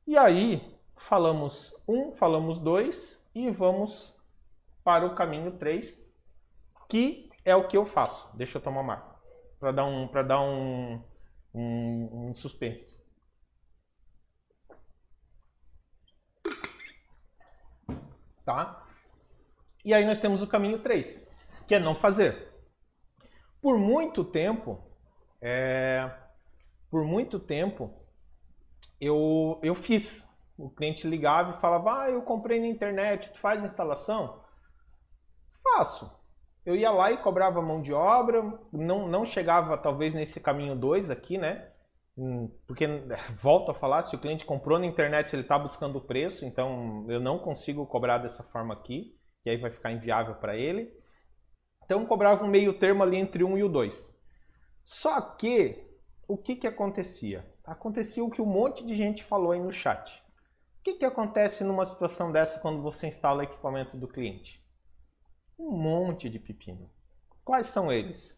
E aí, falamos um, falamos dois e vamos para o caminho 3, que é o que eu faço. Deixa eu tomar uma para dar um para dar um, um, um suspense. Tá? E aí nós temos o caminho 3, que é não fazer. Por muito tempo, é, por muito tempo, eu, eu fiz. O cliente ligava e falava, ah, eu comprei na internet, tu faz instalação? Faço. Eu ia lá e cobrava mão de obra, não, não chegava talvez nesse caminho 2 aqui, né? Hum, porque, [laughs] volto a falar, se o cliente comprou na internet, ele está buscando o preço, então eu não consigo cobrar dessa forma aqui, que aí vai ficar inviável para ele. Então cobrava um meio termo ali entre um e o 2. Só que, o que, que acontecia? Acontecia o que um monte de gente falou aí no chat. Que, que acontece numa situação dessa quando você instala equipamento do cliente? Um monte de pepino. Quais são eles?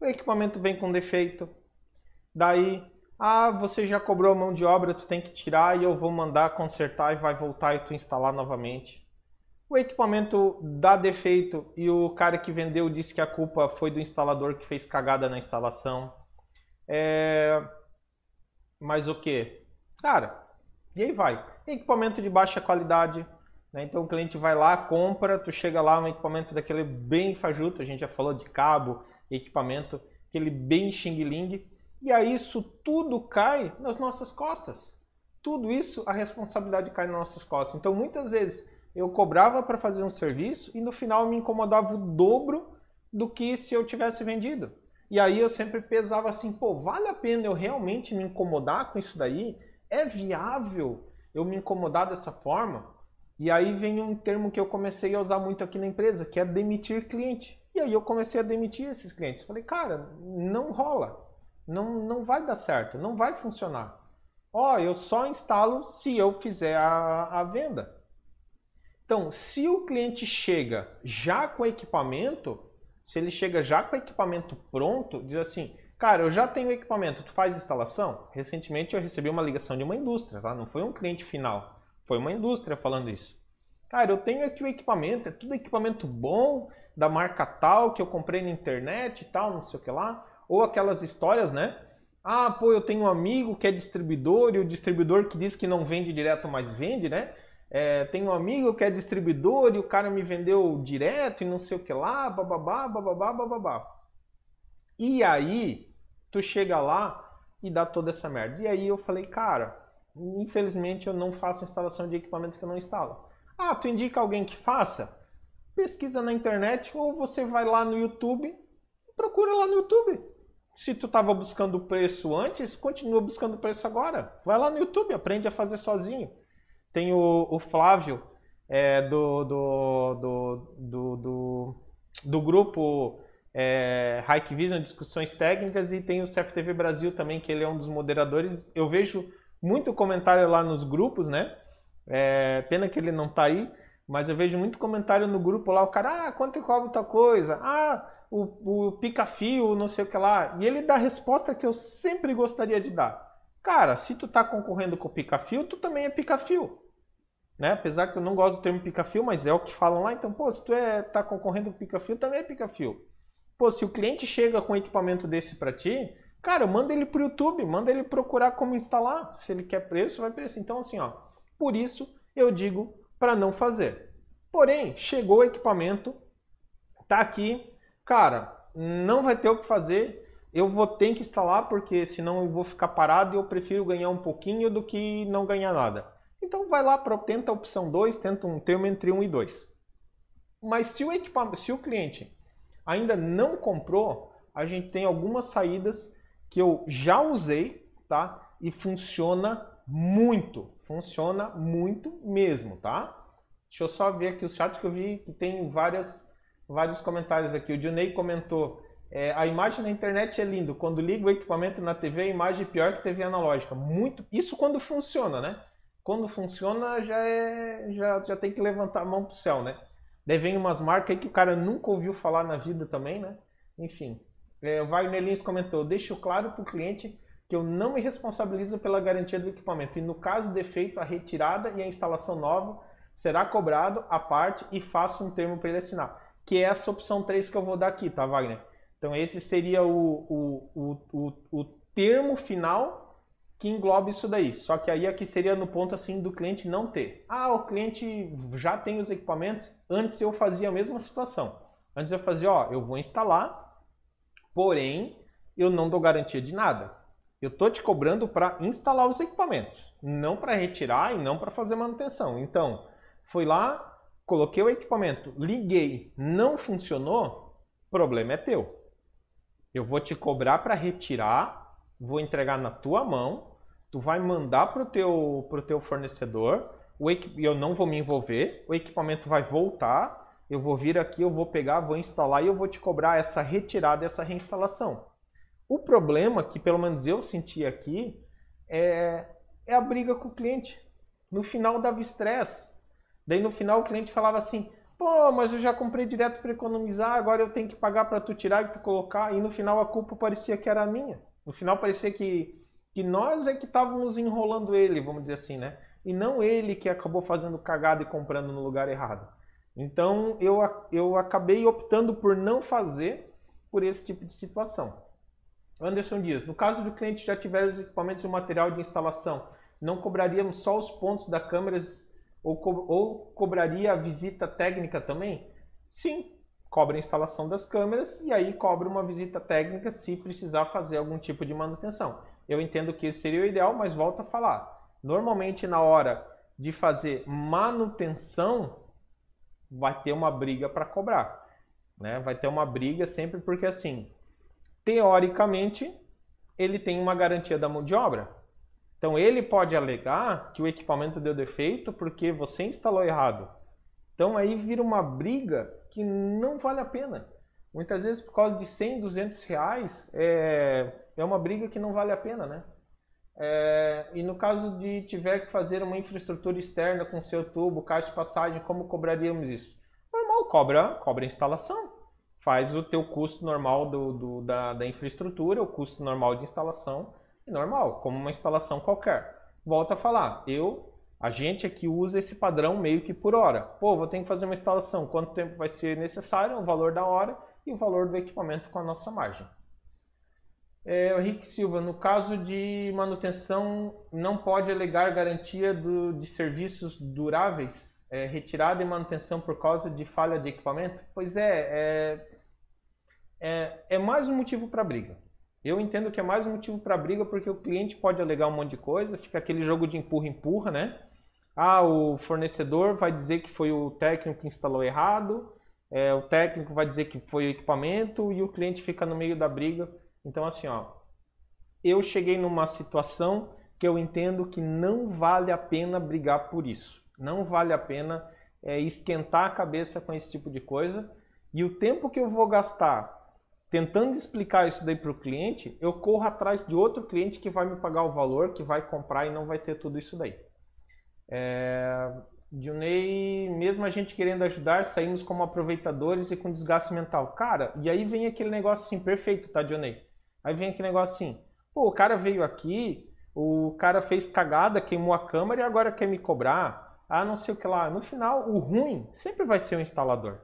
O equipamento vem com defeito, daí ah, você já cobrou mão de obra, tu tem que tirar e eu vou mandar consertar e vai voltar e tu instalar novamente. O equipamento dá defeito e o cara que vendeu disse que a culpa foi do instalador que fez cagada na instalação. É... Mas o que? Cara, e aí vai. Equipamento de baixa qualidade. Né? Então o cliente vai lá, compra, tu chega lá, um equipamento daquele bem fajuto, a gente já falou de cabo, equipamento, aquele bem xing-ling e aí isso tudo cai nas nossas costas. Tudo isso, a responsabilidade cai nas nossas costas. Então muitas vezes eu cobrava para fazer um serviço e no final me incomodava o dobro do que se eu tivesse vendido. E aí eu sempre pesava assim, pô, vale a pena eu realmente me incomodar com isso daí? É viável eu me incomodar dessa forma? E aí vem um termo que eu comecei a usar muito aqui na empresa, que é demitir cliente. E aí eu comecei a demitir esses clientes. Falei, cara, não rola não, não vai dar certo, não vai funcionar. Ó, oh, eu só instalo se eu fizer a, a venda. Então, se o cliente chega já com equipamento, se ele chega já com equipamento pronto, diz assim, cara, eu já tenho equipamento, tu faz instalação? Recentemente eu recebi uma ligação de uma indústria, tá? Não foi um cliente final, foi uma indústria falando isso. Cara, eu tenho aqui o equipamento, é tudo equipamento bom, da marca tal, que eu comprei na internet e tal, não sei o que lá. Ou aquelas histórias, né? Ah, pô, eu tenho um amigo que é distribuidor e o distribuidor que diz que não vende direto, mas vende, né? É, tem um amigo que é distribuidor e o cara me vendeu direto e não sei o que lá, bababá, bababá, bababá. E aí, tu chega lá e dá toda essa merda. E aí eu falei, cara, infelizmente eu não faço instalação de equipamento que eu não instalo. Ah, tu indica alguém que faça? Pesquisa na internet ou você vai lá no YouTube, procura lá no YouTube se tu estava buscando preço antes, continua buscando preço agora. Vai lá no YouTube, aprende a fazer sozinho. Tem o, o Flávio é, do, do, do, do, do, do grupo é, Hike Vision, Discussões Técnicas, e tem o CFTV Brasil também, que ele é um dos moderadores. Eu vejo muito comentário lá nos grupos, né? É, pena que ele não está aí, mas eu vejo muito comentário no grupo lá, o cara, ah, quanto cobra tua coisa? Ah, o, o pica-fio, não sei o que lá. E ele dá a resposta que eu sempre gostaria de dar. Cara, se tu tá concorrendo com o pica-fio, tu também é pica-fio. Né? Apesar que eu não gosto do termo pica-fio, mas é o que falam lá. Então, pô, se tu é, tá concorrendo com pica-fio, também é pica-fio. Pô, se o cliente chega com um equipamento desse para ti, cara, manda ele pro YouTube, manda ele procurar como instalar. Se ele quer preço, vai preço. Então, assim, ó, por isso eu digo para não fazer. Porém, chegou o equipamento, tá aqui, cara, não vai ter o que fazer, eu vou ter que instalar porque senão eu vou ficar parado e eu prefiro ganhar um pouquinho do que não ganhar nada. Então vai lá, tenta a opção 2, tenta um termo entre 1 um e 2. Mas se o, equipamento, se o cliente ainda não comprou, a gente tem algumas saídas que eu já usei, tá? E funciona muito, funciona muito mesmo, tá? Deixa eu só ver aqui o chat que eu vi que tem várias, vários comentários aqui. O Dionei comentou, é, a imagem na internet é lindo, quando liga o equipamento na TV, a imagem é pior que TV analógica. Muito, isso quando funciona, né? Quando funciona já, é, já, já tem que levantar a mão pro céu, né? Daí vem umas marcas aí que o cara nunca ouviu falar na vida também, né? Enfim, é, o Wagner Lins comentou, deixo claro para o cliente que eu não me responsabilizo pela garantia do equipamento e no caso de defeito, a retirada e a instalação nova será cobrado à parte e faço um termo para ele assinar. Que é essa opção 3 que eu vou dar aqui, tá, Wagner? Então esse seria o, o, o, o, o termo final que engloba isso daí. Só que aí aqui seria no ponto assim do cliente não ter. Ah, o cliente já tem os equipamentos. Antes eu fazia a mesma situação. Antes eu fazia, ó, eu vou instalar, porém eu não dou garantia de nada. Eu tô te cobrando para instalar os equipamentos, não para retirar e não para fazer manutenção. Então, Fui lá, coloquei o equipamento, liguei, não funcionou, problema é teu. Eu vou te cobrar para retirar, vou entregar na tua mão, tu vai mandar para o teu, pro teu fornecedor, o eu não vou me envolver, o equipamento vai voltar, eu vou vir aqui, eu vou pegar, vou instalar e eu vou te cobrar essa retirada, essa reinstalação. O problema que pelo menos eu senti aqui é, é a briga com o cliente. No final dava estresse. Daí no final o cliente falava assim: pô, mas eu já comprei direto para economizar, agora eu tenho que pagar para tu tirar e tu colocar. E no final a culpa parecia que era minha. No final parecia que, que nós é que estávamos enrolando ele, vamos dizer assim, né? E não ele que acabou fazendo cagada e comprando no lugar errado. Então eu, eu acabei optando por não fazer por esse tipo de situação. Anderson Dias, no caso do cliente já tiver os equipamentos e o material de instalação, não cobraríamos só os pontos da câmeras ou, co ou cobraria a visita técnica também? Sim, cobra a instalação das câmeras e aí cobra uma visita técnica se precisar fazer algum tipo de manutenção. Eu entendo que esse seria o ideal, mas volto a falar. Normalmente na hora de fazer manutenção vai ter uma briga para cobrar, né? Vai ter uma briga sempre porque assim, teoricamente ele tem uma garantia da mão de obra. Então ele pode alegar que o equipamento deu defeito porque você instalou errado. Então aí vira uma briga que não vale a pena. Muitas vezes por causa de 100, 200 reais é, é uma briga que não vale a pena, né? É, e no caso de tiver que fazer uma infraestrutura externa com seu tubo, caixa de passagem, como cobraríamos isso? Normal, cobra, cobra instalação. Faz o teu custo normal do, do da, da infraestrutura, o custo normal de instalação normal, como uma instalação qualquer. Volto a falar, eu, a gente aqui usa esse padrão meio que por hora. Pô, vou ter que fazer uma instalação, quanto tempo vai ser necessário, o valor da hora e o valor do equipamento com a nossa margem. É, o Rick Silva, no caso de manutenção, não pode alegar garantia do, de serviços duráveis, é, retirada e manutenção por causa de falha de equipamento? Pois é, é, é, é mais um motivo para briga. Eu entendo que é mais um motivo para briga porque o cliente pode alegar um monte de coisa, fica aquele jogo de empurra-empurra, né? Ah, o fornecedor vai dizer que foi o técnico que instalou errado, é, o técnico vai dizer que foi o equipamento e o cliente fica no meio da briga. Então, assim, ó, eu cheguei numa situação que eu entendo que não vale a pena brigar por isso. Não vale a pena é, esquentar a cabeça com esse tipo de coisa. E o tempo que eu vou gastar tentando explicar isso daí para o cliente, eu corro atrás de outro cliente que vai me pagar o valor, que vai comprar e não vai ter tudo isso daí. É... Junei, mesmo a gente querendo ajudar, saímos como aproveitadores e com desgaste mental. Cara, e aí vem aquele negócio assim, perfeito, tá, Johnny? Aí vem aquele negócio assim, pô, o cara veio aqui, o cara fez cagada, queimou a câmera e agora quer me cobrar. Ah, não sei o que lá. No final, o ruim sempre vai ser o instalador.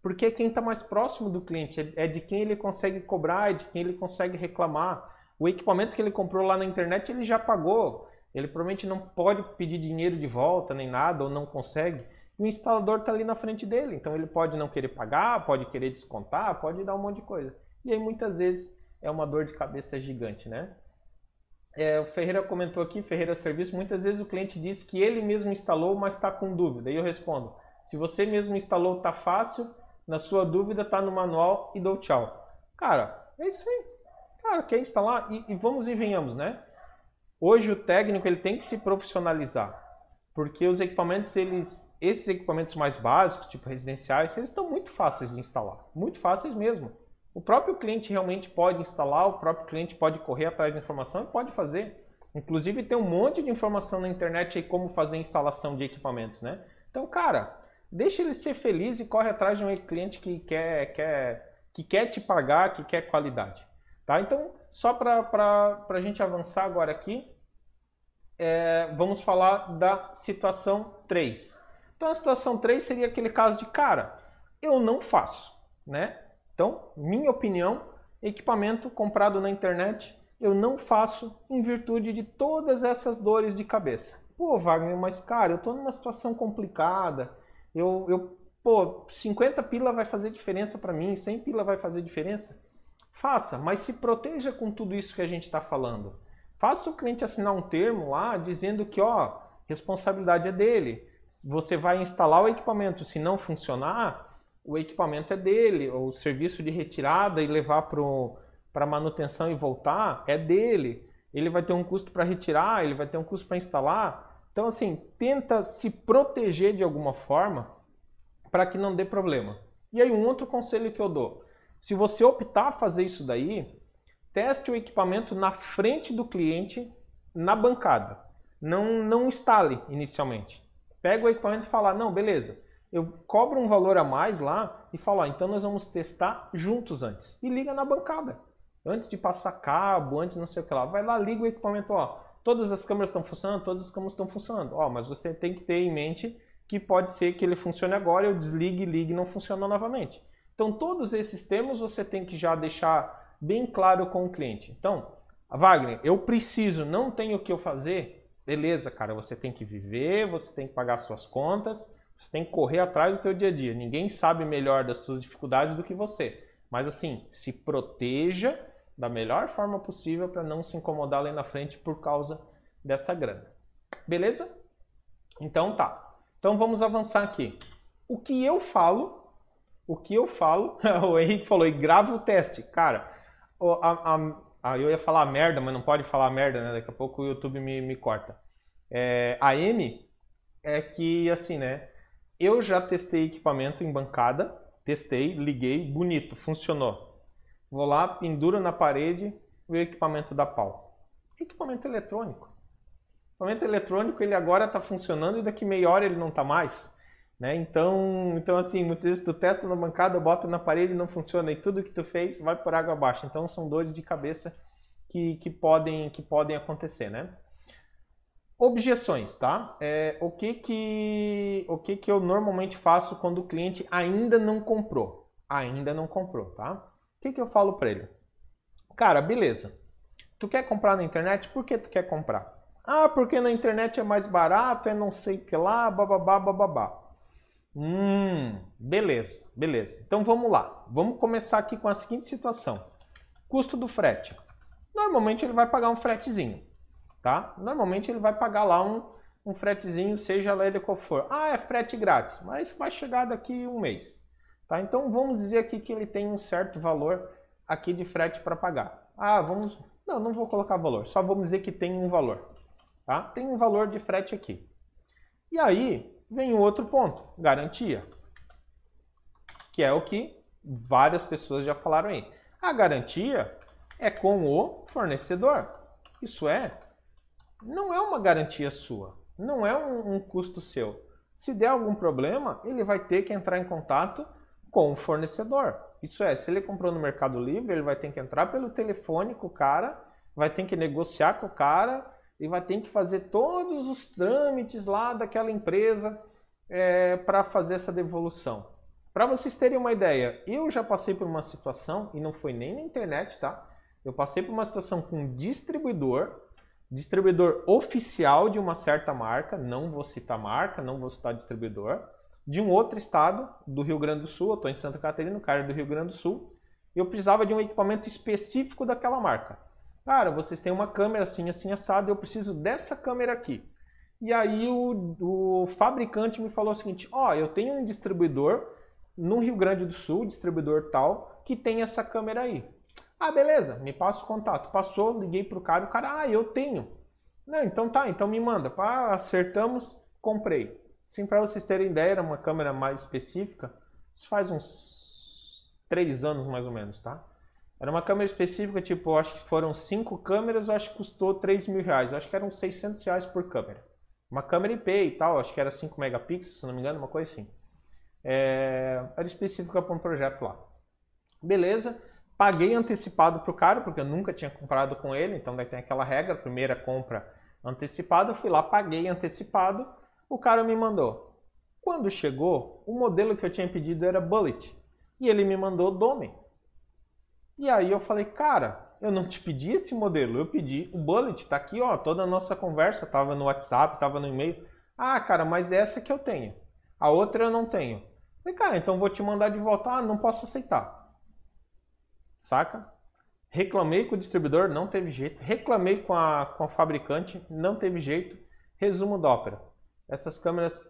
Porque é quem está mais próximo do cliente, é, de quem ele consegue cobrar, é de quem ele consegue reclamar. O equipamento que ele comprou lá na internet ele já pagou. Ele provavelmente não pode pedir dinheiro de volta nem nada, ou não consegue. E o instalador está ali na frente dele, então ele pode não querer pagar, pode querer descontar, pode dar um monte de coisa. E aí muitas vezes é uma dor de cabeça gigante, né? É, o Ferreira comentou aqui, Ferreira Serviço, muitas vezes o cliente diz que ele mesmo instalou, mas está com dúvida. E eu respondo, Se você mesmo instalou, tá fácil. Na sua dúvida, tá no manual e dou tchau. Cara, é isso aí. Cara, quer instalar? E, e vamos e venhamos, né? Hoje o técnico ele tem que se profissionalizar. Porque os equipamentos, eles, esses equipamentos mais básicos, tipo residenciais, eles estão muito fáceis de instalar. Muito fáceis mesmo. O próprio cliente realmente pode instalar, o próprio cliente pode correr atrás da informação e pode fazer. Inclusive tem um monte de informação na internet aí como fazer instalação de equipamentos, né? Então, cara, deixa ele ser feliz e corre atrás de um cliente que quer, quer, que quer te pagar, que quer qualidade. Tá? Então, só para a gente avançar agora aqui, é, vamos falar da situação 3. Então, a situação 3 seria aquele caso de, cara, eu não faço, né? Então, minha opinião, equipamento comprado na internet, eu não faço em virtude de todas essas dores de cabeça. Pô, Wagner, mas cara, eu tô numa situação complicada. Eu, eu pô, 50 pila vai fazer diferença para mim, 100 pila vai fazer diferença. Faça, mas se proteja com tudo isso que a gente está falando. Faça o cliente assinar um termo lá dizendo que, ó, responsabilidade é dele. Você vai instalar o equipamento, se não funcionar, o equipamento é dele, o serviço de retirada e levar para manutenção e voltar é dele. Ele vai ter um custo para retirar, ele vai ter um custo para instalar. Então, assim, tenta se proteger de alguma forma para que não dê problema. E aí, um outro conselho que eu dou: se você optar a fazer isso daí, teste o equipamento na frente do cliente, na bancada. Não, não instale inicialmente. Pega o equipamento e fala: não, beleza eu cobro um valor a mais lá e falo, ah, então nós vamos testar juntos antes. E liga na bancada. Antes de passar cabo, antes não sei o que lá. Vai lá, liga o equipamento, ó. Todas as câmeras estão funcionando, todas as câmeras estão funcionando. Ó, mas você tem que ter em mente que pode ser que ele funcione agora, eu desligue, ligue e não funciona novamente. Então, todos esses termos você tem que já deixar bem claro com o cliente. Então, Wagner, eu preciso, não tenho o que eu fazer. Beleza, cara, você tem que viver, você tem que pagar suas contas, você tem que correr atrás do teu dia a dia. Ninguém sabe melhor das suas dificuldades do que você. Mas assim, se proteja da melhor forma possível para não se incomodar lá na frente por causa dessa grana. Beleza? Então tá. Então vamos avançar aqui. O que eu falo, o que eu falo, [laughs] o Henrique falou, e grava o teste. Cara, a, a, a, eu ia falar merda, mas não pode falar merda, né? Daqui a pouco o YouTube me, me corta. É, a M é que, assim, né? Eu já testei equipamento em bancada, testei, liguei, bonito, funcionou. Vou lá, penduro na parede, o equipamento da pau. Equipamento eletrônico. Equipamento eletrônico ele agora está funcionando e daqui meia hora ele não está mais. Né? Então, então, assim, muitas vezes tu testa na bancada, bota na parede não funciona, e tudo que tu fez vai por água abaixo. Então são dores de cabeça que, que, podem, que podem acontecer, né? Objeções, tá? É, o que que, o que que eu normalmente faço quando o cliente ainda não comprou? Ainda não comprou, tá? O que que eu falo para ele? Cara, beleza. Tu quer comprar na internet? Por que tu quer comprar? Ah, porque na internet é mais barato, é não sei que lá, bababá, bababá. Hum, beleza, beleza. Então vamos lá. Vamos começar aqui com a seguinte situação. Custo do frete. Normalmente ele vai pagar um fretezinho tá? Normalmente ele vai pagar lá um, um fretezinho, seja lá ele qual for. Ah, é frete grátis, mas vai chegar daqui um mês, tá? Então vamos dizer aqui que ele tem um certo valor aqui de frete para pagar. Ah, vamos... Não, não vou colocar valor, só vamos dizer que tem um valor, tá? Tem um valor de frete aqui. E aí vem o outro ponto, garantia, que é o que várias pessoas já falaram aí. A garantia é com o fornecedor. Isso é, não é uma garantia sua, não é um, um custo seu. Se der algum problema, ele vai ter que entrar em contato com o fornecedor. Isso é, se ele comprou no Mercado Livre, ele vai ter que entrar pelo telefone com o cara, vai ter que negociar com o cara e vai ter que fazer todos os trâmites lá daquela empresa é, para fazer essa devolução. Para vocês terem uma ideia, eu já passei por uma situação, e não foi nem na internet, tá? Eu passei por uma situação com um distribuidor distribuidor oficial de uma certa marca, não vou citar marca, não vou citar distribuidor, de um outro estado, do Rio Grande do Sul, eu estou em Santa Catarina, cara do Rio Grande do Sul, eu precisava de um equipamento específico daquela marca. Cara, vocês têm uma câmera assim, assim, assado, eu preciso dessa câmera aqui. E aí o, o fabricante me falou o seguinte: ó, oh, eu tenho um distribuidor no Rio Grande do Sul, distribuidor tal, que tem essa câmera aí. Ah, beleza, me passa o contato. Passou, liguei pro cara, o cara, ah, eu tenho. Não, então tá, então me manda. Pá, acertamos, comprei. Sim, para vocês terem ideia, era uma câmera mais específica. Isso faz uns três anos mais ou menos, tá? Era uma câmera específica, tipo, acho que foram cinco câmeras, acho que custou 3 mil reais. acho que eram 600 reais por câmera. Uma câmera IP e tal, acho que era 5 megapixels, se não me engano, uma coisa assim. É, era específica para um projeto lá. Beleza, paguei antecipado para o cara, porque eu nunca tinha comprado com ele, então daí tem aquela regra, primeira compra antecipada, fui lá, paguei antecipado, o cara me mandou. Quando chegou, o modelo que eu tinha pedido era Bullet, e ele me mandou Dome. E aí eu falei, cara, eu não te pedi esse modelo, eu pedi o Bullet, tá aqui, ó, toda a nossa conversa, tava no WhatsApp, tava no e-mail. Ah, cara, mas essa que eu tenho. A outra eu não tenho. falei, cara, então vou te mandar de volta. Ah, não posso aceitar. Saca? Reclamei com o distribuidor, não teve jeito. Reclamei com a, com a fabricante, não teve jeito. Resumo da ópera. Essas câmeras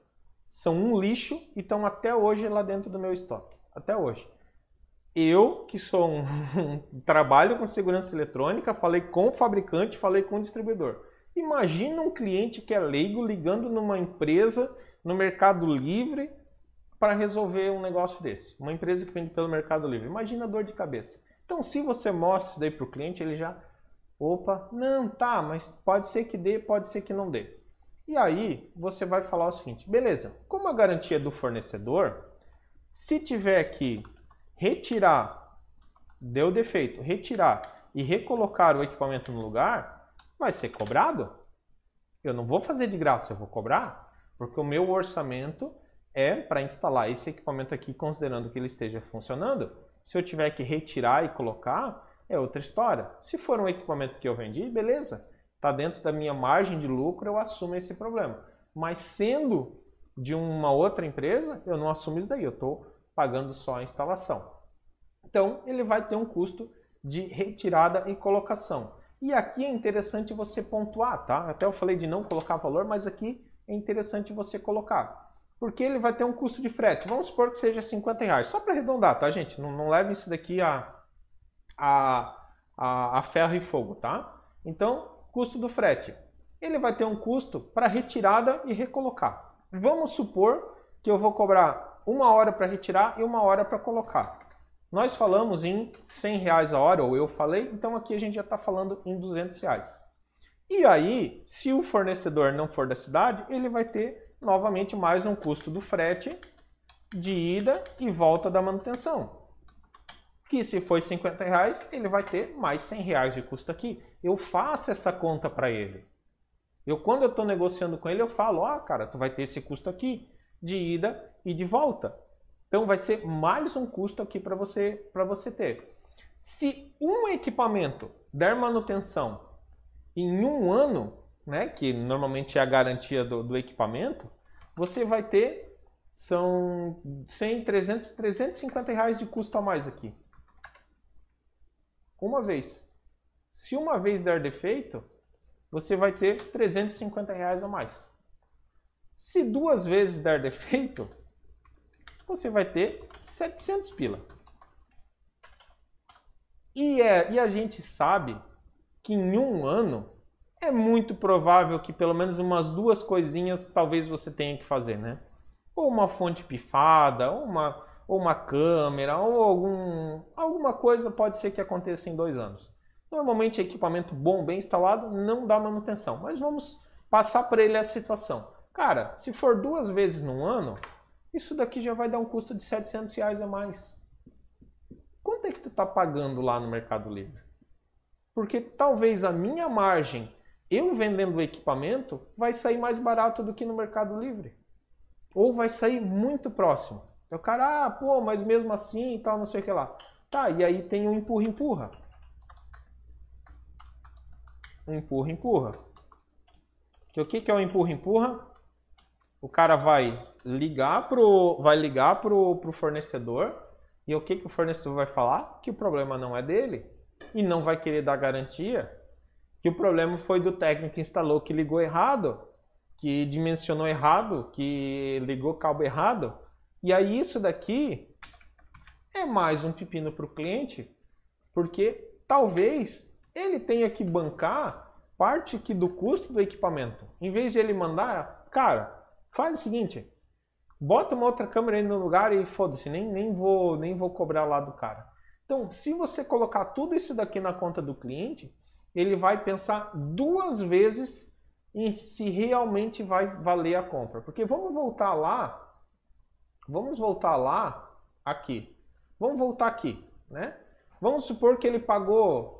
são um lixo e estão até hoje lá dentro do meu estoque. Até hoje eu, que sou um, [laughs] um, trabalho com segurança eletrônica, falei com o fabricante, falei com o distribuidor. Imagina um cliente que é leigo ligando numa empresa no Mercado Livre para resolver um negócio desse. Uma empresa que vende pelo Mercado Livre. Imagina a dor de cabeça. Então, se você mostra isso daí para o cliente, ele já, opa, não, tá, mas pode ser que dê, pode ser que não dê. E aí, você vai falar o seguinte, beleza, como a garantia do fornecedor, se tiver aqui retirar, deu defeito, retirar e recolocar o equipamento no lugar, vai ser cobrado. Eu não vou fazer de graça, eu vou cobrar, porque o meu orçamento é para instalar esse equipamento aqui, considerando que ele esteja funcionando. Se eu tiver que retirar e colocar, é outra história. Se for um equipamento que eu vendi, beleza. Está dentro da minha margem de lucro, eu assumo esse problema. Mas sendo de uma outra empresa, eu não assumo isso daí. Eu estou pagando só a instalação. Então, ele vai ter um custo de retirada e colocação. E aqui é interessante você pontuar, tá? Até eu falei de não colocar valor, mas aqui é interessante você colocar. Porque ele vai ter um custo de frete. Vamos supor que seja 50 reais. Só para arredondar, tá, gente? Não, não leve isso daqui a, a, a, a ferro e fogo, tá? Então, custo do frete. Ele vai ter um custo para retirada e recolocar. Vamos supor que eu vou cobrar uma hora para retirar e uma hora para colocar. Nós falamos em 100 reais a hora, ou eu falei, então aqui a gente já está falando em 200 reais. E aí, se o fornecedor não for da cidade, ele vai ter novamente mais um custo do frete de ida e volta da manutenção. Que se for 50 reais, ele vai ter mais 100 reais de custo aqui. Eu faço essa conta para ele. Eu, quando eu estou negociando com ele, eu falo, ah, cara, tu vai ter esse custo aqui de ida e de volta. Então vai ser mais um custo aqui para você, para você ter. Se um equipamento der manutenção em um ano, né, que normalmente é a garantia do, do equipamento, você vai ter são 100, 300, 350 reais de custo a mais aqui. Uma vez. Se uma vez der defeito, você vai ter 350 reais a mais. Se duas vezes der defeito, você vai ter 700 pila. E, é, e a gente sabe que em um ano é muito provável que pelo menos umas duas coisinhas talvez você tenha que fazer, né? Ou uma fonte pifada, ou uma, ou uma câmera, ou algum, alguma coisa pode ser que aconteça em dois anos. Normalmente equipamento bom, bem instalado, não dá manutenção. Mas vamos passar para ele a situação. Cara, se for duas vezes no ano, isso daqui já vai dar um custo de 700 reais a mais. Quanto é que tu está pagando lá no Mercado Livre? Porque talvez a minha margem, eu vendendo o equipamento, vai sair mais barato do que no Mercado Livre. Ou vai sair muito próximo. O cara, ah, pô, mas mesmo assim e tal, não sei o que lá. Tá, e aí tem um empurra-empurra. Um empurra-empurra. O que, que é o empurra-empurra? o cara vai ligar pro, vai ligar pro, pro fornecedor e o que, que o fornecedor vai falar? Que o problema não é dele e não vai querer dar garantia, que o problema foi do técnico que instalou que ligou errado que dimensionou errado, que ligou cabo errado. E aí isso daqui é mais um pepino para o cliente, porque talvez ele tenha que bancar parte aqui do custo do equipamento. Em vez de ele mandar, cara, faz o seguinte, bota uma outra câmera aí no lugar e foda-se, nem, nem, vou, nem vou cobrar lá do cara. Então, se você colocar tudo isso daqui na conta do cliente, ele vai pensar duas vezes em se realmente vai valer a compra. Porque vamos voltar lá, vamos voltar lá, aqui. Vamos voltar aqui, né? Vamos supor que ele pagou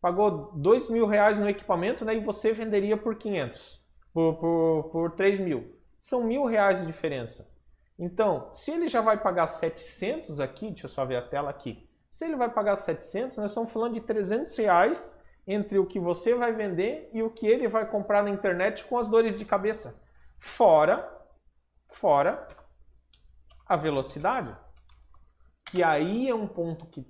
pagou dois mil reais no equipamento, né? E você venderia por 500, por, por, por 3 mil. São mil reais de diferença. Então, se ele já vai pagar 700 aqui, deixa eu só ver a tela aqui. Se ele vai pagar 700, nós estamos falando de 300 reais entre o que você vai vender e o que ele vai comprar na internet com as dores de cabeça. Fora, fora a velocidade. Que aí é um ponto que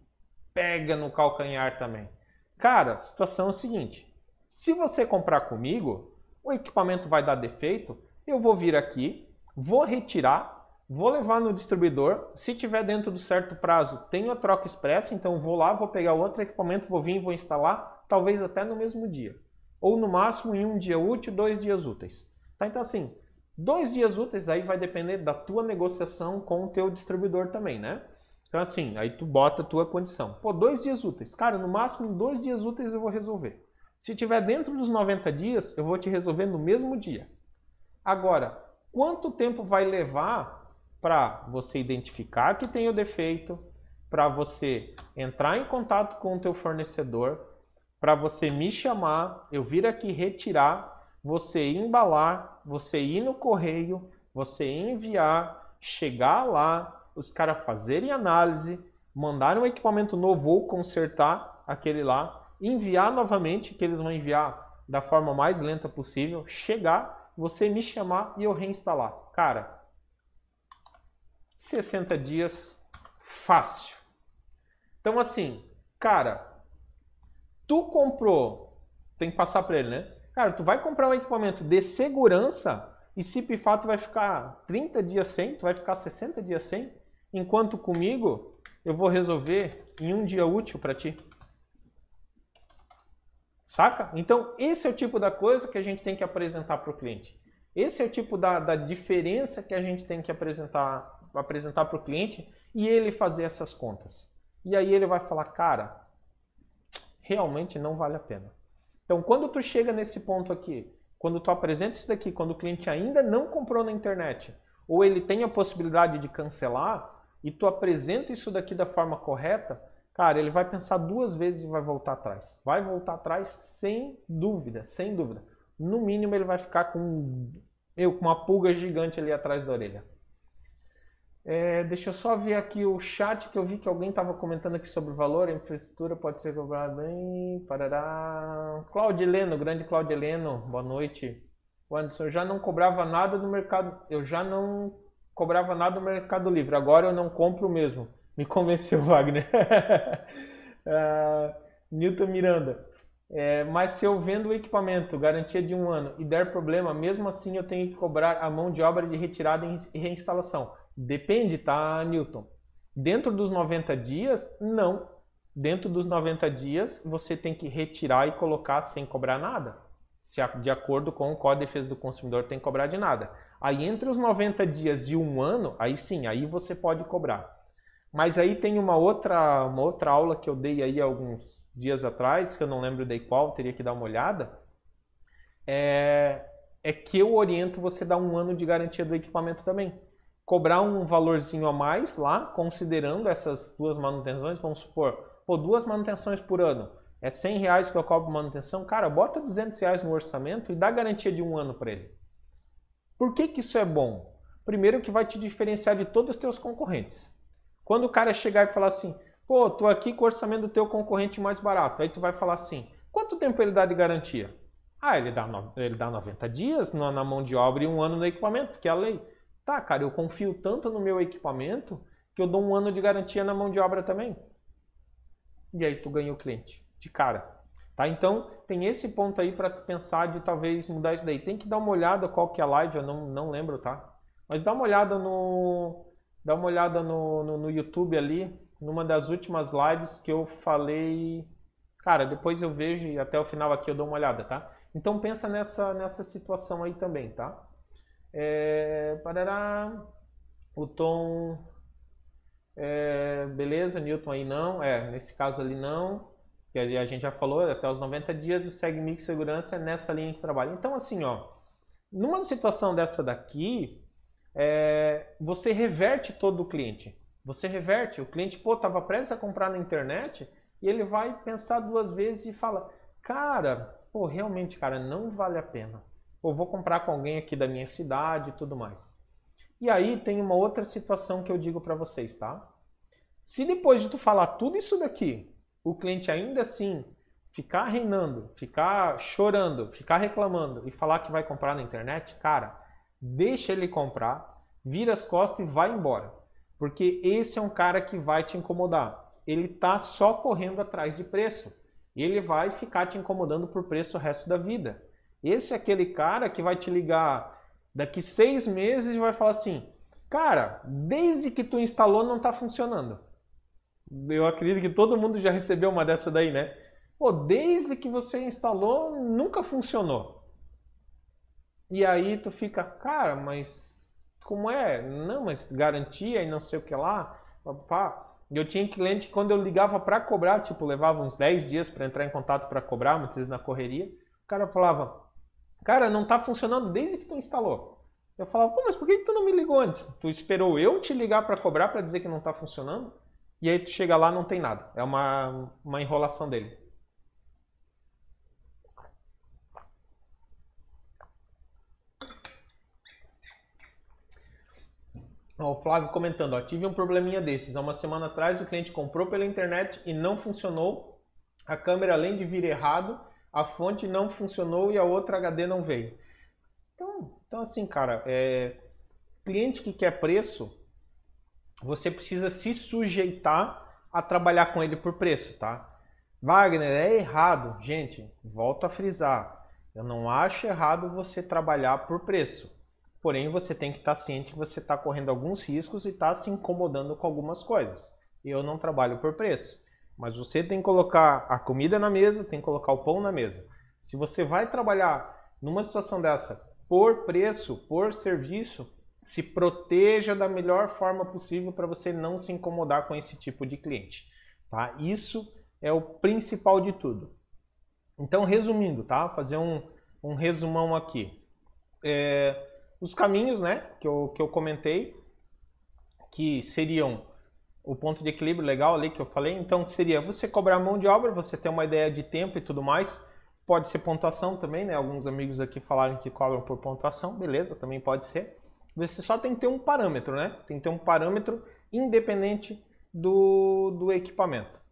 pega no calcanhar também. Cara, a situação é o seguinte: se você comprar comigo, o equipamento vai dar defeito, eu vou vir aqui, vou retirar, Vou levar no distribuidor. Se tiver dentro do certo prazo, tem a troca expressa, então vou lá, vou pegar outro equipamento, vou vir e vou instalar, talvez até no mesmo dia. Ou no máximo em um dia útil, dois dias úteis. Tá? Então assim, dois dias úteis aí vai depender da tua negociação com o teu distribuidor também, né? Então assim, aí tu bota a tua condição. Pô, dois dias úteis. Cara, no máximo em dois dias úteis eu vou resolver. Se tiver dentro dos 90 dias, eu vou te resolver no mesmo dia. Agora, quanto tempo vai levar para você identificar que tem o defeito, para você entrar em contato com o teu fornecedor, para você me chamar, eu vir aqui retirar, você embalar, você ir no correio, você enviar, chegar lá, os caras fazerem análise, mandar um equipamento novo ou consertar aquele lá, enviar novamente, que eles vão enviar da forma mais lenta possível, chegar, você me chamar e eu reinstalar. Cara, 60 dias fácil. Então assim, cara, tu comprou, tem que passar para ele, né? Cara, tu vai comprar um equipamento de segurança e se pifar tu vai ficar 30 dias sem, tu vai ficar 60 dias sem, enquanto comigo eu vou resolver em um dia útil para ti. Saca? Então, esse é o tipo da coisa que a gente tem que apresentar para o cliente. Esse é o tipo da, da diferença que a gente tem que apresentar apresentar para o cliente e ele fazer essas contas. E aí ele vai falar, cara, realmente não vale a pena. Então, quando tu chega nesse ponto aqui, quando tu apresenta isso daqui, quando o cliente ainda não comprou na internet, ou ele tem a possibilidade de cancelar, e tu apresenta isso daqui da forma correta, cara, ele vai pensar duas vezes e vai voltar atrás. Vai voltar atrás sem dúvida, sem dúvida. No mínimo ele vai ficar com, eu, com uma pulga gigante ali atrás da orelha. É, deixa eu só ver aqui o chat que eu vi que alguém estava comentando aqui sobre o valor, a infraestrutura pode ser cobrada bem. Parará. Claudeleno, grande Claudeleno, boa noite. O Anderson, eu já não cobrava nada no mercado, eu já não cobrava nada no Mercado Livre, agora eu não compro mesmo. Me [laughs] convenceu, Wagner. uh, [laughs] Newton Miranda. É, mas se eu vendo o equipamento, garantia de um ano, e der problema, mesmo assim eu tenho que cobrar a mão de obra de retirada e reinstalação. Depende, tá, Newton? Dentro dos 90 dias, não. Dentro dos 90 dias, você tem que retirar e colocar sem cobrar nada. Se de acordo com o Código de Defesa do Consumidor, tem que cobrar de nada. Aí entre os 90 dias e um ano, aí sim, aí você pode cobrar. Mas aí tem uma outra, uma outra aula que eu dei aí alguns dias atrás, que eu não lembro de qual, teria que dar uma olhada. É, é que eu oriento você dar um ano de garantia do equipamento também cobrar um valorzinho a mais lá, considerando essas duas manutenções, vamos supor, pô, duas manutenções por ano, é 100 reais que eu cobro manutenção, cara, bota 200 reais no orçamento e dá garantia de um ano para ele. Por que, que isso é bom? Primeiro que vai te diferenciar de todos os teus concorrentes. Quando o cara chegar e falar assim, pô, tô aqui com o orçamento do teu concorrente mais barato, aí tu vai falar assim, quanto tempo ele dá de garantia? Ah, ele dá, ele dá 90 dias na mão de obra e um ano no equipamento, que é a lei. Tá, cara, eu confio tanto no meu equipamento que eu dou um ano de garantia na mão de obra também. E aí tu ganha o cliente, de cara. Tá? Então, tem esse ponto aí para pensar de talvez mudar isso daí. Tem que dar uma olhada qual que é a live, eu não, não lembro, tá? Mas dá uma olhada no dá uma olhada no, no, no YouTube ali, numa das últimas lives que eu falei. Cara, depois eu vejo e até o final aqui eu dou uma olhada, tá? Então pensa nessa, nessa situação aí também, tá? É, parará, o tom. É, beleza, Newton aí não. É, nesse caso ali não. Que a gente já falou, até os 90 dias e segue mix segurança é nessa linha de trabalho. Então, assim, ó, numa situação dessa daqui, é, você reverte todo o cliente. Você reverte. O cliente, pô, tava prestes a comprar na internet e ele vai pensar duas vezes e fala: Cara, pô, realmente, cara, não vale a pena. Pô, vou comprar com alguém aqui da minha cidade e tudo mais. E aí tem uma outra situação que eu digo para vocês, tá? Se depois de tu falar tudo isso daqui, o cliente ainda assim ficar reinando, ficar chorando, ficar reclamando e falar que vai comprar na internet, cara, deixa ele comprar, vira as costas e vai embora. Porque esse é um cara que vai te incomodar. Ele tá só correndo atrás de preço. Ele vai ficar te incomodando por preço o resto da vida. Esse é aquele cara que vai te ligar daqui seis meses e vai falar assim: Cara, desde que tu instalou não está funcionando. Eu acredito que todo mundo já recebeu uma dessa daí, né? Pô, desde que você instalou nunca funcionou. E aí tu fica, cara, mas como é? Não, mas garantia e não sei o que lá. Papá. Eu tinha cliente quando eu ligava para cobrar, tipo, levava uns 10 dias para entrar em contato para cobrar, muitas vezes na correria. O cara falava, Cara, não está funcionando desde que tu instalou. Eu falava, pô, mas por que tu não me ligou antes? Tu esperou eu te ligar para cobrar para dizer que não está funcionando? E aí tu chega lá não tem nada. É uma, uma enrolação dele. O Flávio comentando, ó, tive um probleminha desses. Há uma semana atrás o cliente comprou pela internet e não funcionou. A câmera, além de vir errado, a fonte não funcionou e a outra HD não veio. Então, então assim, cara, é, cliente que quer preço, você precisa se sujeitar a trabalhar com ele por preço, tá? Wagner, é errado. Gente, volto a frisar. Eu não acho errado você trabalhar por preço. Porém, você tem que estar ciente que você está correndo alguns riscos e está se incomodando com algumas coisas. Eu não trabalho por preço. Mas você tem que colocar a comida na mesa, tem que colocar o pão na mesa. Se você vai trabalhar numa situação dessa por preço, por serviço, se proteja da melhor forma possível para você não se incomodar com esse tipo de cliente. Tá? Isso é o principal de tudo. Então, resumindo, tá? fazer um, um resumão aqui. É, os caminhos né, que, eu, que eu comentei, que seriam o ponto de equilíbrio legal ali que eu falei. Então, seria você cobrar mão de obra, você ter uma ideia de tempo e tudo mais. Pode ser pontuação também, né? Alguns amigos aqui falaram que cobram por pontuação, beleza, também pode ser. Você só tem que ter um parâmetro, né? Tem que ter um parâmetro independente do, do equipamento.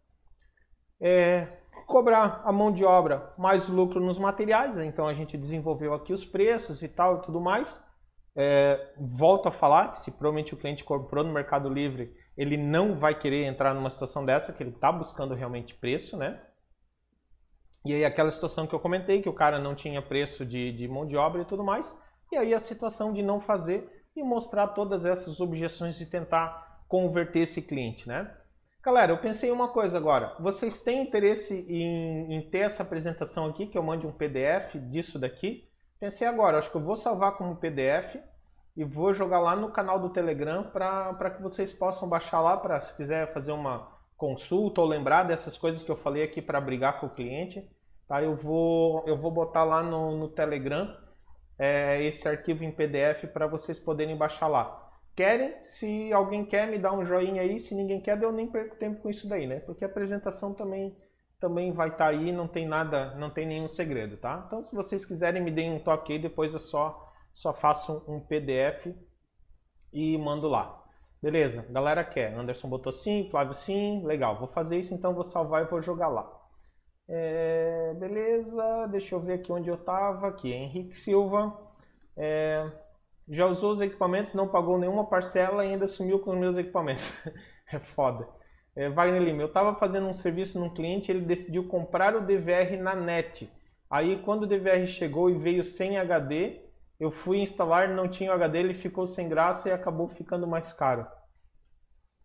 É, cobrar a mão de obra mais lucro nos materiais, né? então a gente desenvolveu aqui os preços e tal e tudo mais. É, volto a falar que se provavelmente o cliente comprou no Mercado Livre ele não vai querer entrar numa situação dessa, que ele está buscando realmente preço, né? E aí aquela situação que eu comentei, que o cara não tinha preço de, de mão de obra e tudo mais, e aí a situação de não fazer e mostrar todas essas objeções de tentar converter esse cliente, né? Galera, eu pensei uma coisa agora. Vocês têm interesse em, em, ter essa apresentação aqui, que eu mande um PDF disso daqui? Pensei agora, acho que eu vou salvar como PDF e vou jogar lá no canal do Telegram para que vocês possam baixar lá para se quiser fazer uma consulta ou lembrar dessas coisas que eu falei aqui para brigar com o cliente. Tá? Eu, vou, eu vou botar lá no, no Telegram é, esse arquivo em PDF para vocês poderem baixar lá. Querem? Se alguém quer, me dá um joinha aí. Se ninguém quer, eu nem perco tempo com isso daí, né? Porque a apresentação também também vai estar tá aí, não tem nada, não tem nenhum segredo, tá? Então, se vocês quiserem, me deem um toque aí, depois é só só faço um PDF e mando lá. Beleza, galera quer. Anderson botou sim, Flávio sim, legal. Vou fazer isso então, vou salvar e vou jogar lá. É, beleza, deixa eu ver aqui onde eu estava. Aqui, Henrique Silva. É, já usou os equipamentos, não pagou nenhuma parcela e ainda sumiu com os meus equipamentos. [laughs] é foda. É, Wagner Lima, eu estava fazendo um serviço num cliente, ele decidiu comprar o DVR na net. Aí quando o DVR chegou e veio sem HD, eu fui instalar, não tinha o HD, ele ficou sem graça e acabou ficando mais caro.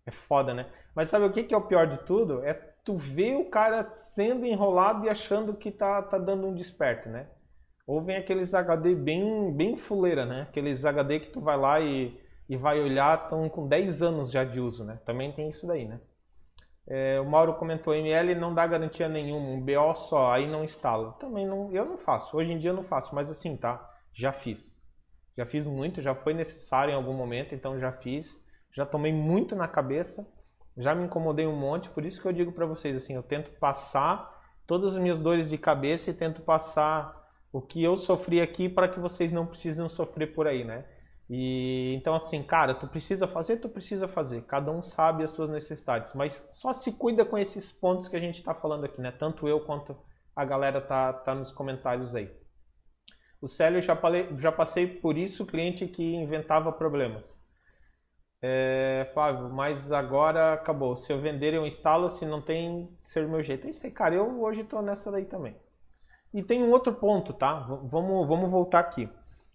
É foda, né? Mas sabe o que, é o pior de tudo? É tu ver o cara sendo enrolado e achando que tá, tá dando um desperto, né? Ou vem aqueles HD bem, bem fuleira, né? Aqueles HD que tu vai lá e, e vai olhar, estão com 10 anos já de uso, né? Também tem isso daí, né? É, o Mauro comentou, ML não dá garantia nenhuma, um BO só, aí não instala. Também não, eu não faço, hoje em dia eu não faço, mas assim, tá? Já fiz. Já fiz muito, já foi necessário em algum momento, então já fiz. Já tomei muito na cabeça, já me incomodei um monte, por isso que eu digo para vocês assim, eu tento passar todas as minhas dores de cabeça e tento passar o que eu sofri aqui para que vocês não precisem sofrer por aí, né? E então assim, cara, tu precisa fazer, tu precisa fazer. Cada um sabe as suas necessidades, mas só se cuida com esses pontos que a gente está falando aqui, né? Tanto eu quanto a galera tá, tá nos comentários aí. O Célio já, já passei por isso, cliente que inventava problemas. É, Flávio, mas agora acabou. Se eu vender, eu instalo, se não tem, ser meu jeito. É isso aí, cara. Eu hoje estou nessa daí também. E tem um outro ponto, tá? Vamos, vamos voltar aqui.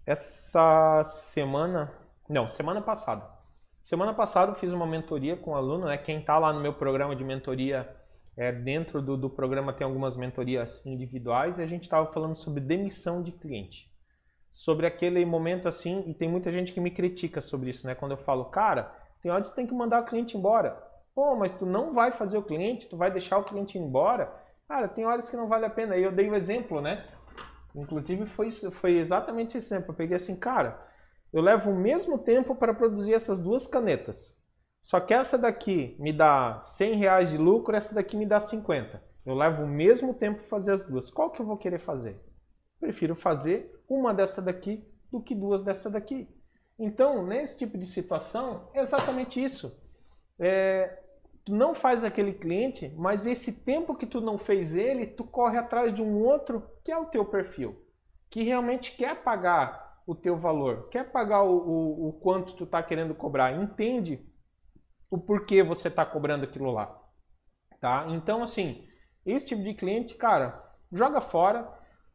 Essa semana, não, semana passada. Semana passada eu fiz uma mentoria com um aluno, né? Quem está lá no meu programa de mentoria, é, dentro do, do programa tem algumas mentorias individuais e a gente estava falando sobre demissão de cliente. Sobre aquele momento assim, e tem muita gente que me critica sobre isso, né? Quando eu falo, cara, tem hora que você tem que mandar o cliente embora. Pô, mas tu não vai fazer o cliente, tu vai deixar o cliente embora Cara, tem horas que não vale a pena. E eu dei o um exemplo, né? Inclusive foi, foi exatamente esse exemplo. Eu peguei assim, cara, eu levo o mesmo tempo para produzir essas duas canetas. Só que essa daqui me dá 100 reais de lucro, essa daqui me dá 50. Eu levo o mesmo tempo para fazer as duas. Qual que eu vou querer fazer? Prefiro fazer uma dessa daqui do que duas dessa daqui. Então, nesse tipo de situação, é exatamente isso. É, tu não faz aquele cliente, mas esse tempo que tu não fez ele, tu corre atrás de um outro que é o teu perfil, que realmente quer pagar o teu valor, quer pagar o, o, o quanto tu está querendo cobrar, entende o porquê você está cobrando aquilo lá, tá? Então assim, esse tipo de cliente, cara, joga fora,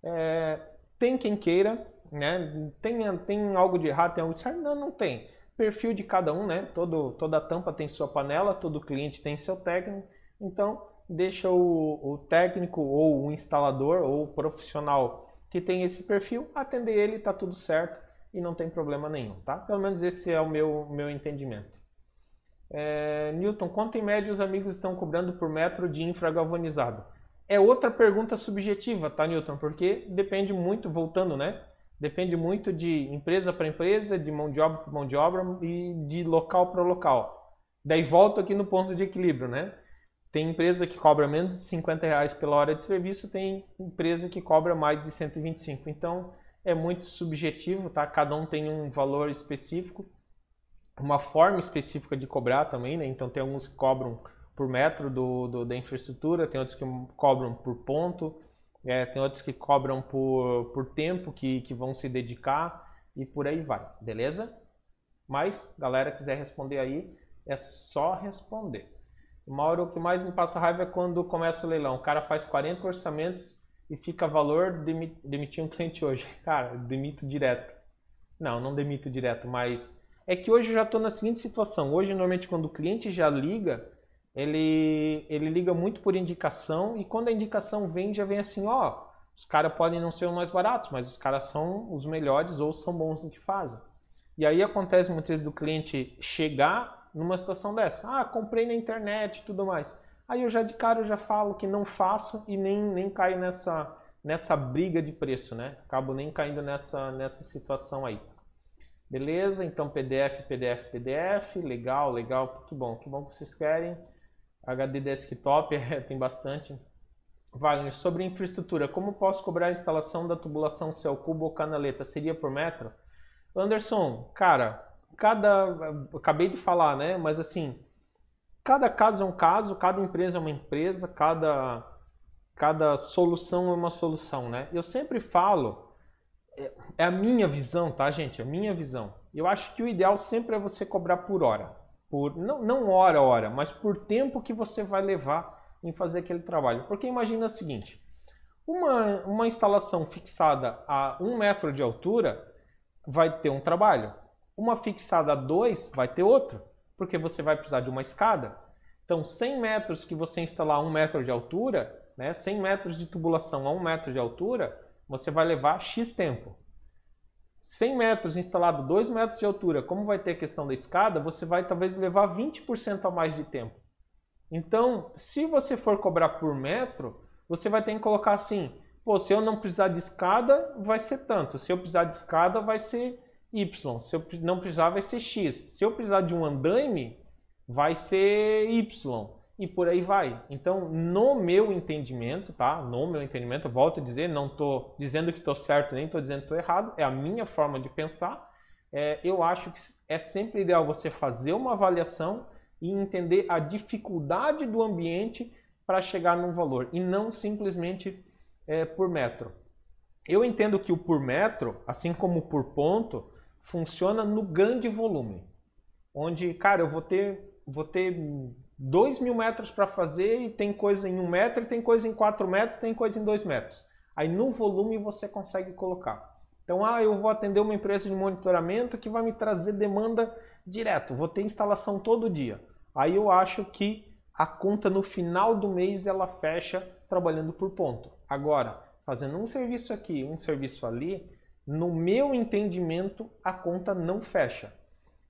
é, tem quem queira, né? Tem, tem algo de errado, tem algo de certo? Não, não tem perfil de cada um, né? Todo, toda tampa tem sua panela, todo cliente tem seu técnico. Então, deixa o, o técnico ou o instalador ou o profissional que tem esse perfil atender ele, tá tudo certo e não tem problema nenhum, tá? Pelo menos esse é o meu, meu entendimento. É, Newton, quanto em média os amigos estão cobrando por metro de infragalvanizado? É outra pergunta subjetiva, tá, Newton? Porque depende muito, voltando, né? depende muito de empresa para empresa, de mão de obra para mão de obra e de local para local. Daí volto aqui no ponto de equilíbrio, né? Tem empresa que cobra menos de 50 reais pela hora de serviço, tem empresa que cobra mais de 125. Então é muito subjetivo, tá? Cada um tem um valor específico, uma forma específica de cobrar também, né? Então tem alguns que cobram por metro do, do da infraestrutura, tem outros que cobram por ponto, é, tem outros que cobram por, por tempo que, que vão se dedicar e por aí vai, beleza? Mas, galera, quiser responder aí, é só responder. Mauro, o que mais me passa raiva é quando começa o leilão. O cara faz 40 orçamentos e fica valor de demitir um cliente hoje. [laughs] Cara, demito direto. Não, não demito direto, mas é que hoje eu já estou na seguinte situação. Hoje, normalmente, quando o cliente já liga, ele, ele liga muito por indicação e quando a indicação vem, já vem assim, ó, os caras podem não ser os mais baratos, mas os caras são os melhores ou são bons no que fazem. E aí acontece muitas vezes do cliente chegar numa situação dessa, ah, comprei na internet e tudo mais. Aí eu já de cara eu já falo que não faço e nem, nem caio nessa, nessa briga de preço, né? Acabo nem caindo nessa, nessa situação aí. Beleza? Então PDF, PDF, PDF, legal, legal, muito bom. Que bom que vocês querem. HD desktop, [laughs] é, tem bastante. Wagner, sobre infraestrutura, como posso cobrar a instalação da tubulação céu cubo ou canaleta? Seria por metro? Anderson, cara, cada. Acabei de falar, né? Mas assim, cada caso é um caso, cada empresa é uma empresa, cada, cada solução é uma solução, né? Eu sempre falo, é, a minha visão, tá, gente? É a minha visão. Eu acho que o ideal sempre é você cobrar por hora. por não, não hora hora, mas por tempo que você vai levar em fazer aquele trabalho. Porque imagina o seguinte, uma, uma instalação fixada a um metro de altura vai ter um trabalho. Uma fixada a dois vai ter outro, porque você vai precisar de uma escada. Então, 100 metros que você instalar a um metro de altura, né, 100 metros de tubulação a um metro de altura, você vai levar X tempo. 100 metros instalado 2 metros de altura, como vai ter a questão da escada, você vai talvez levar 20% a mais de tempo. Então, se você for cobrar por metro, você vai ter que colocar assim, pô, se eu não precisar de escada, vai ser tanto. Se eu precisar de escada, vai ser Y. Se eu não precisar, vai ser X. Se eu precisar de um andaime, vai ser Y. E por aí vai. Então, no meu entendimento, tá? No meu entendimento, volto a dizer, não estou dizendo que estou certo, nem estou dizendo que estou errado. É a minha forma de pensar. É, eu acho que é sempre ideal você fazer uma avaliação e entender a dificuldade do ambiente para chegar num valor e não simplesmente é, por metro. Eu entendo que o por metro, assim como o por ponto, funciona no grande volume, onde, cara, eu vou ter, vou ter 2 mil metros para fazer e tem coisa em 1 um metro, e tem coisa em 4 metros, tem coisa em 2 metros. Aí no volume você consegue colocar. Então, ah, eu vou atender uma empresa de monitoramento que vai me trazer demanda direto, vou ter instalação todo dia aí eu acho que a conta no final do mês ela fecha trabalhando por ponto. Agora, fazendo um serviço aqui, um serviço ali, no meu entendimento a conta não fecha.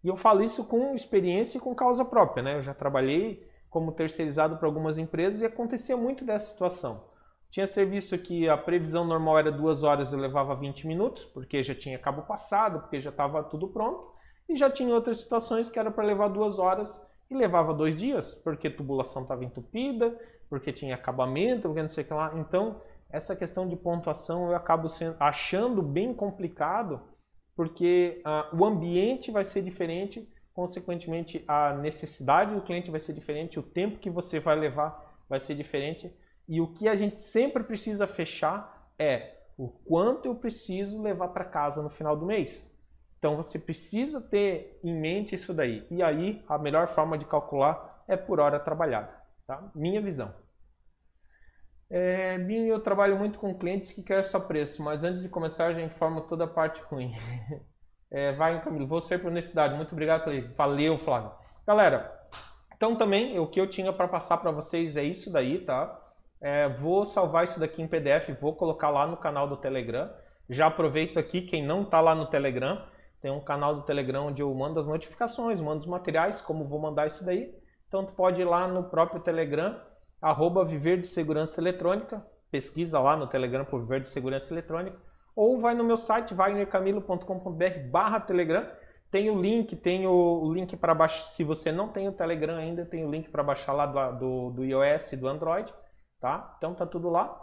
E eu falo isso com experiência e com causa própria, né? Eu já trabalhei como terceirizado para algumas empresas e acontecia muito dessa situação. Tinha serviço que a previsão normal era duas horas, eu levava 20 minutos, porque já tinha cabo passado, porque já estava tudo pronto. E já tinha outras situações que era para levar duas horas e levava dois dias, porque tubulação estava entupida, porque tinha acabamento, porque não sei o que lá. Então, essa questão de pontuação eu acabo sendo, achando bem complicado, porque ah, o ambiente vai ser diferente, consequentemente a necessidade do cliente vai ser diferente, o tempo que você vai levar vai ser diferente. E o que a gente sempre precisa fechar é o quanto eu preciso levar para casa no final do mês. Então você precisa ter em mente isso daí. E aí a melhor forma de calcular é por hora trabalhada. Tá? Minha visão. É, eu trabalho muito com clientes que querem só preço, mas antes de começar já informo toda a parte ruim. [laughs] É, vai, Camilo, vou ser por necessidade. Muito obrigado, Valeu, Flávio. Galera, então também o que eu tinha para passar para vocês é isso daí, tá? É, vou salvar isso daqui em PDF, vou colocar lá no canal do Telegram. Já aproveito aqui, quem não está lá no Telegram, tem um canal do Telegram onde eu mando as notificações, mando os materiais, como vou mandar isso daí. Então tu pode ir lá no próprio Telegram, arroba Viver de Segurança Eletrônica, pesquisa lá no Telegram por Viver de Segurança Eletrônica, ou vai no meu site, wagnercamilo.com.br barra Telegram, tem o link, tem o link para baixar, se você não tem o Telegram ainda, tem o link para baixar lá do, do, do iOS e do Android, tá? Então tá tudo lá.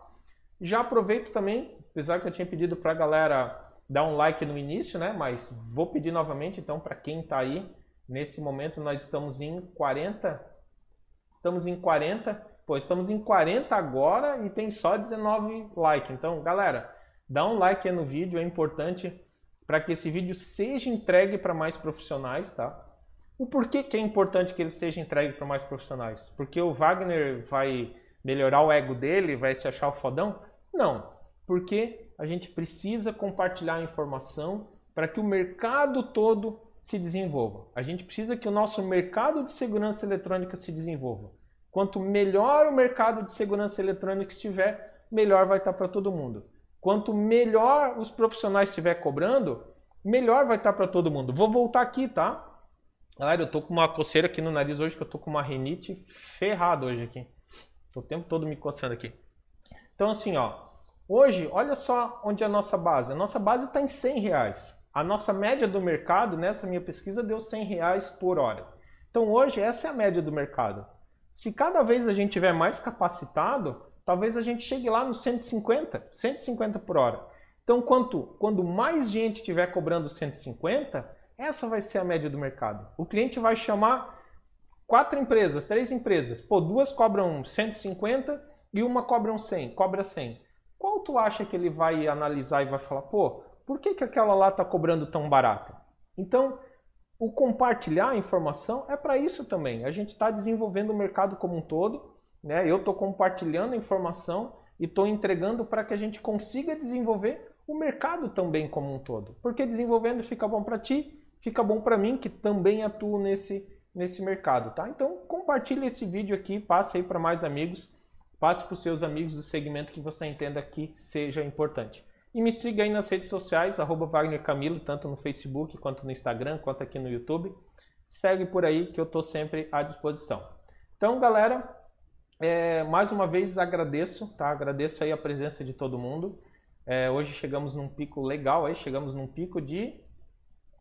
Já aproveito também, apesar que eu tinha pedido para a galera dar um like no início, né? Mas vou pedir novamente, então, para quem está aí, nesse momento nós estamos em 40. Estamos em 40. Pô, estamos em 40 agora e tem só 19 likes. Então, galera, dá um like aí no vídeo, é importante para que esse vídeo seja entregue para mais profissionais, tá? O porquê que é importante que ele seja entregue para mais profissionais? Porque o Wagner vai melhorar o ego dele, vai se achar o fodão? Não, porque a gente precisa compartilhar a informação para que o mercado todo se desenvolva. A gente precisa que o nosso mercado de segurança eletrônica se desenvolva. Quanto melhor o mercado de segurança eletrônica estiver, melhor vai estar para todo mundo. Quanto melhor os profissionais estiver cobrando, melhor vai estar para todo mundo. Vou voltar aqui, tá? Galera, eu tô com uma coceira aqui no nariz hoje, que eu tô com uma rinite ferrada hoje aqui. Tô o tempo todo me coçando aqui. Então assim, ó, Hoje, olha só onde é a nossa base. A nossa base está em 100 reais. A nossa média do mercado, nessa minha pesquisa, deu 100 reais por hora. Então hoje, essa é a média do mercado. Se cada vez a gente tiver mais capacitado, talvez a gente chegue lá no 150, 150 por hora. Então, quanto, quando mais gente estiver cobrando 150, essa vai ser a média do mercado. O cliente vai chamar quatro empresas, três empresas. Pô, duas cobram 150 e uma cobram 100, cobra 100 qual tu acha que ele vai analisar e vai falar, pô, por que, que aquela lá está cobrando tão barato? Então, o compartilhar a informação é para isso também. A gente está desenvolvendo o mercado como um todo, né? Eu estou compartilhando a informação e estou entregando para que a gente consiga desenvolver o mercado também como um todo. Porque desenvolvendo fica bom para ti, fica bom para mim que também atuo nesse nesse mercado, tá? Então compartilhe esse vídeo aqui, passe aí para mais amigos, passe para os seus amigos do segmento que você entenda que seja importante. E me siga aí nas redes sociais, arroba Wagner Camilo, tanto no Facebook, quanto no Instagram, quanto aqui no YouTube. Segue por aí que eu estou sempre à disposição. Então, galera, é, mais uma vez agradeço, tá? Agradeço aí a presença de todo mundo. É, hoje chegamos num pico legal aí, chegamos num pico de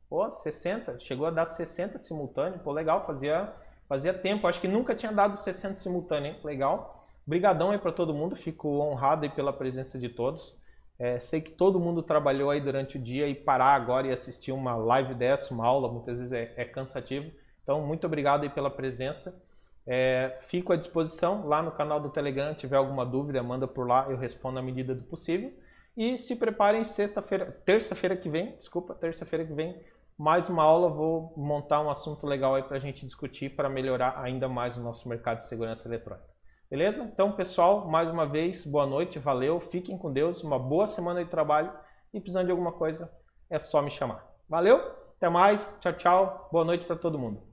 pô, 60, chegou a dar 60 simultâneo, pô, legal, fazia, fazia tempo, acho que nunca tinha dado 60 simultâneo, hein? legal. Brigadão aí para todo mundo, fico honrado aí pela presença de todos. É, sei que todo mundo trabalhou aí durante o dia e parar agora e assistir uma live dessa, uma aula, muitas vezes é, é cansativo. Então, muito obrigado aí pela presença. É, fico à disposição lá no canal do Telegram. Se tiver alguma dúvida, manda por lá, eu respondo à medida do possível. E se preparem sexta-feira, terça-feira que vem, desculpa, terça-feira que vem, mais uma aula. Vou montar um assunto legal aí para a gente discutir para melhorar ainda mais o nosso mercado de segurança eletrônica. Beleza? Então, pessoal, mais uma vez, boa noite, valeu, fiquem com Deus, uma boa semana de trabalho e precisando de alguma coisa, é só me chamar. Valeu? Até mais, tchau, tchau, boa noite para todo mundo.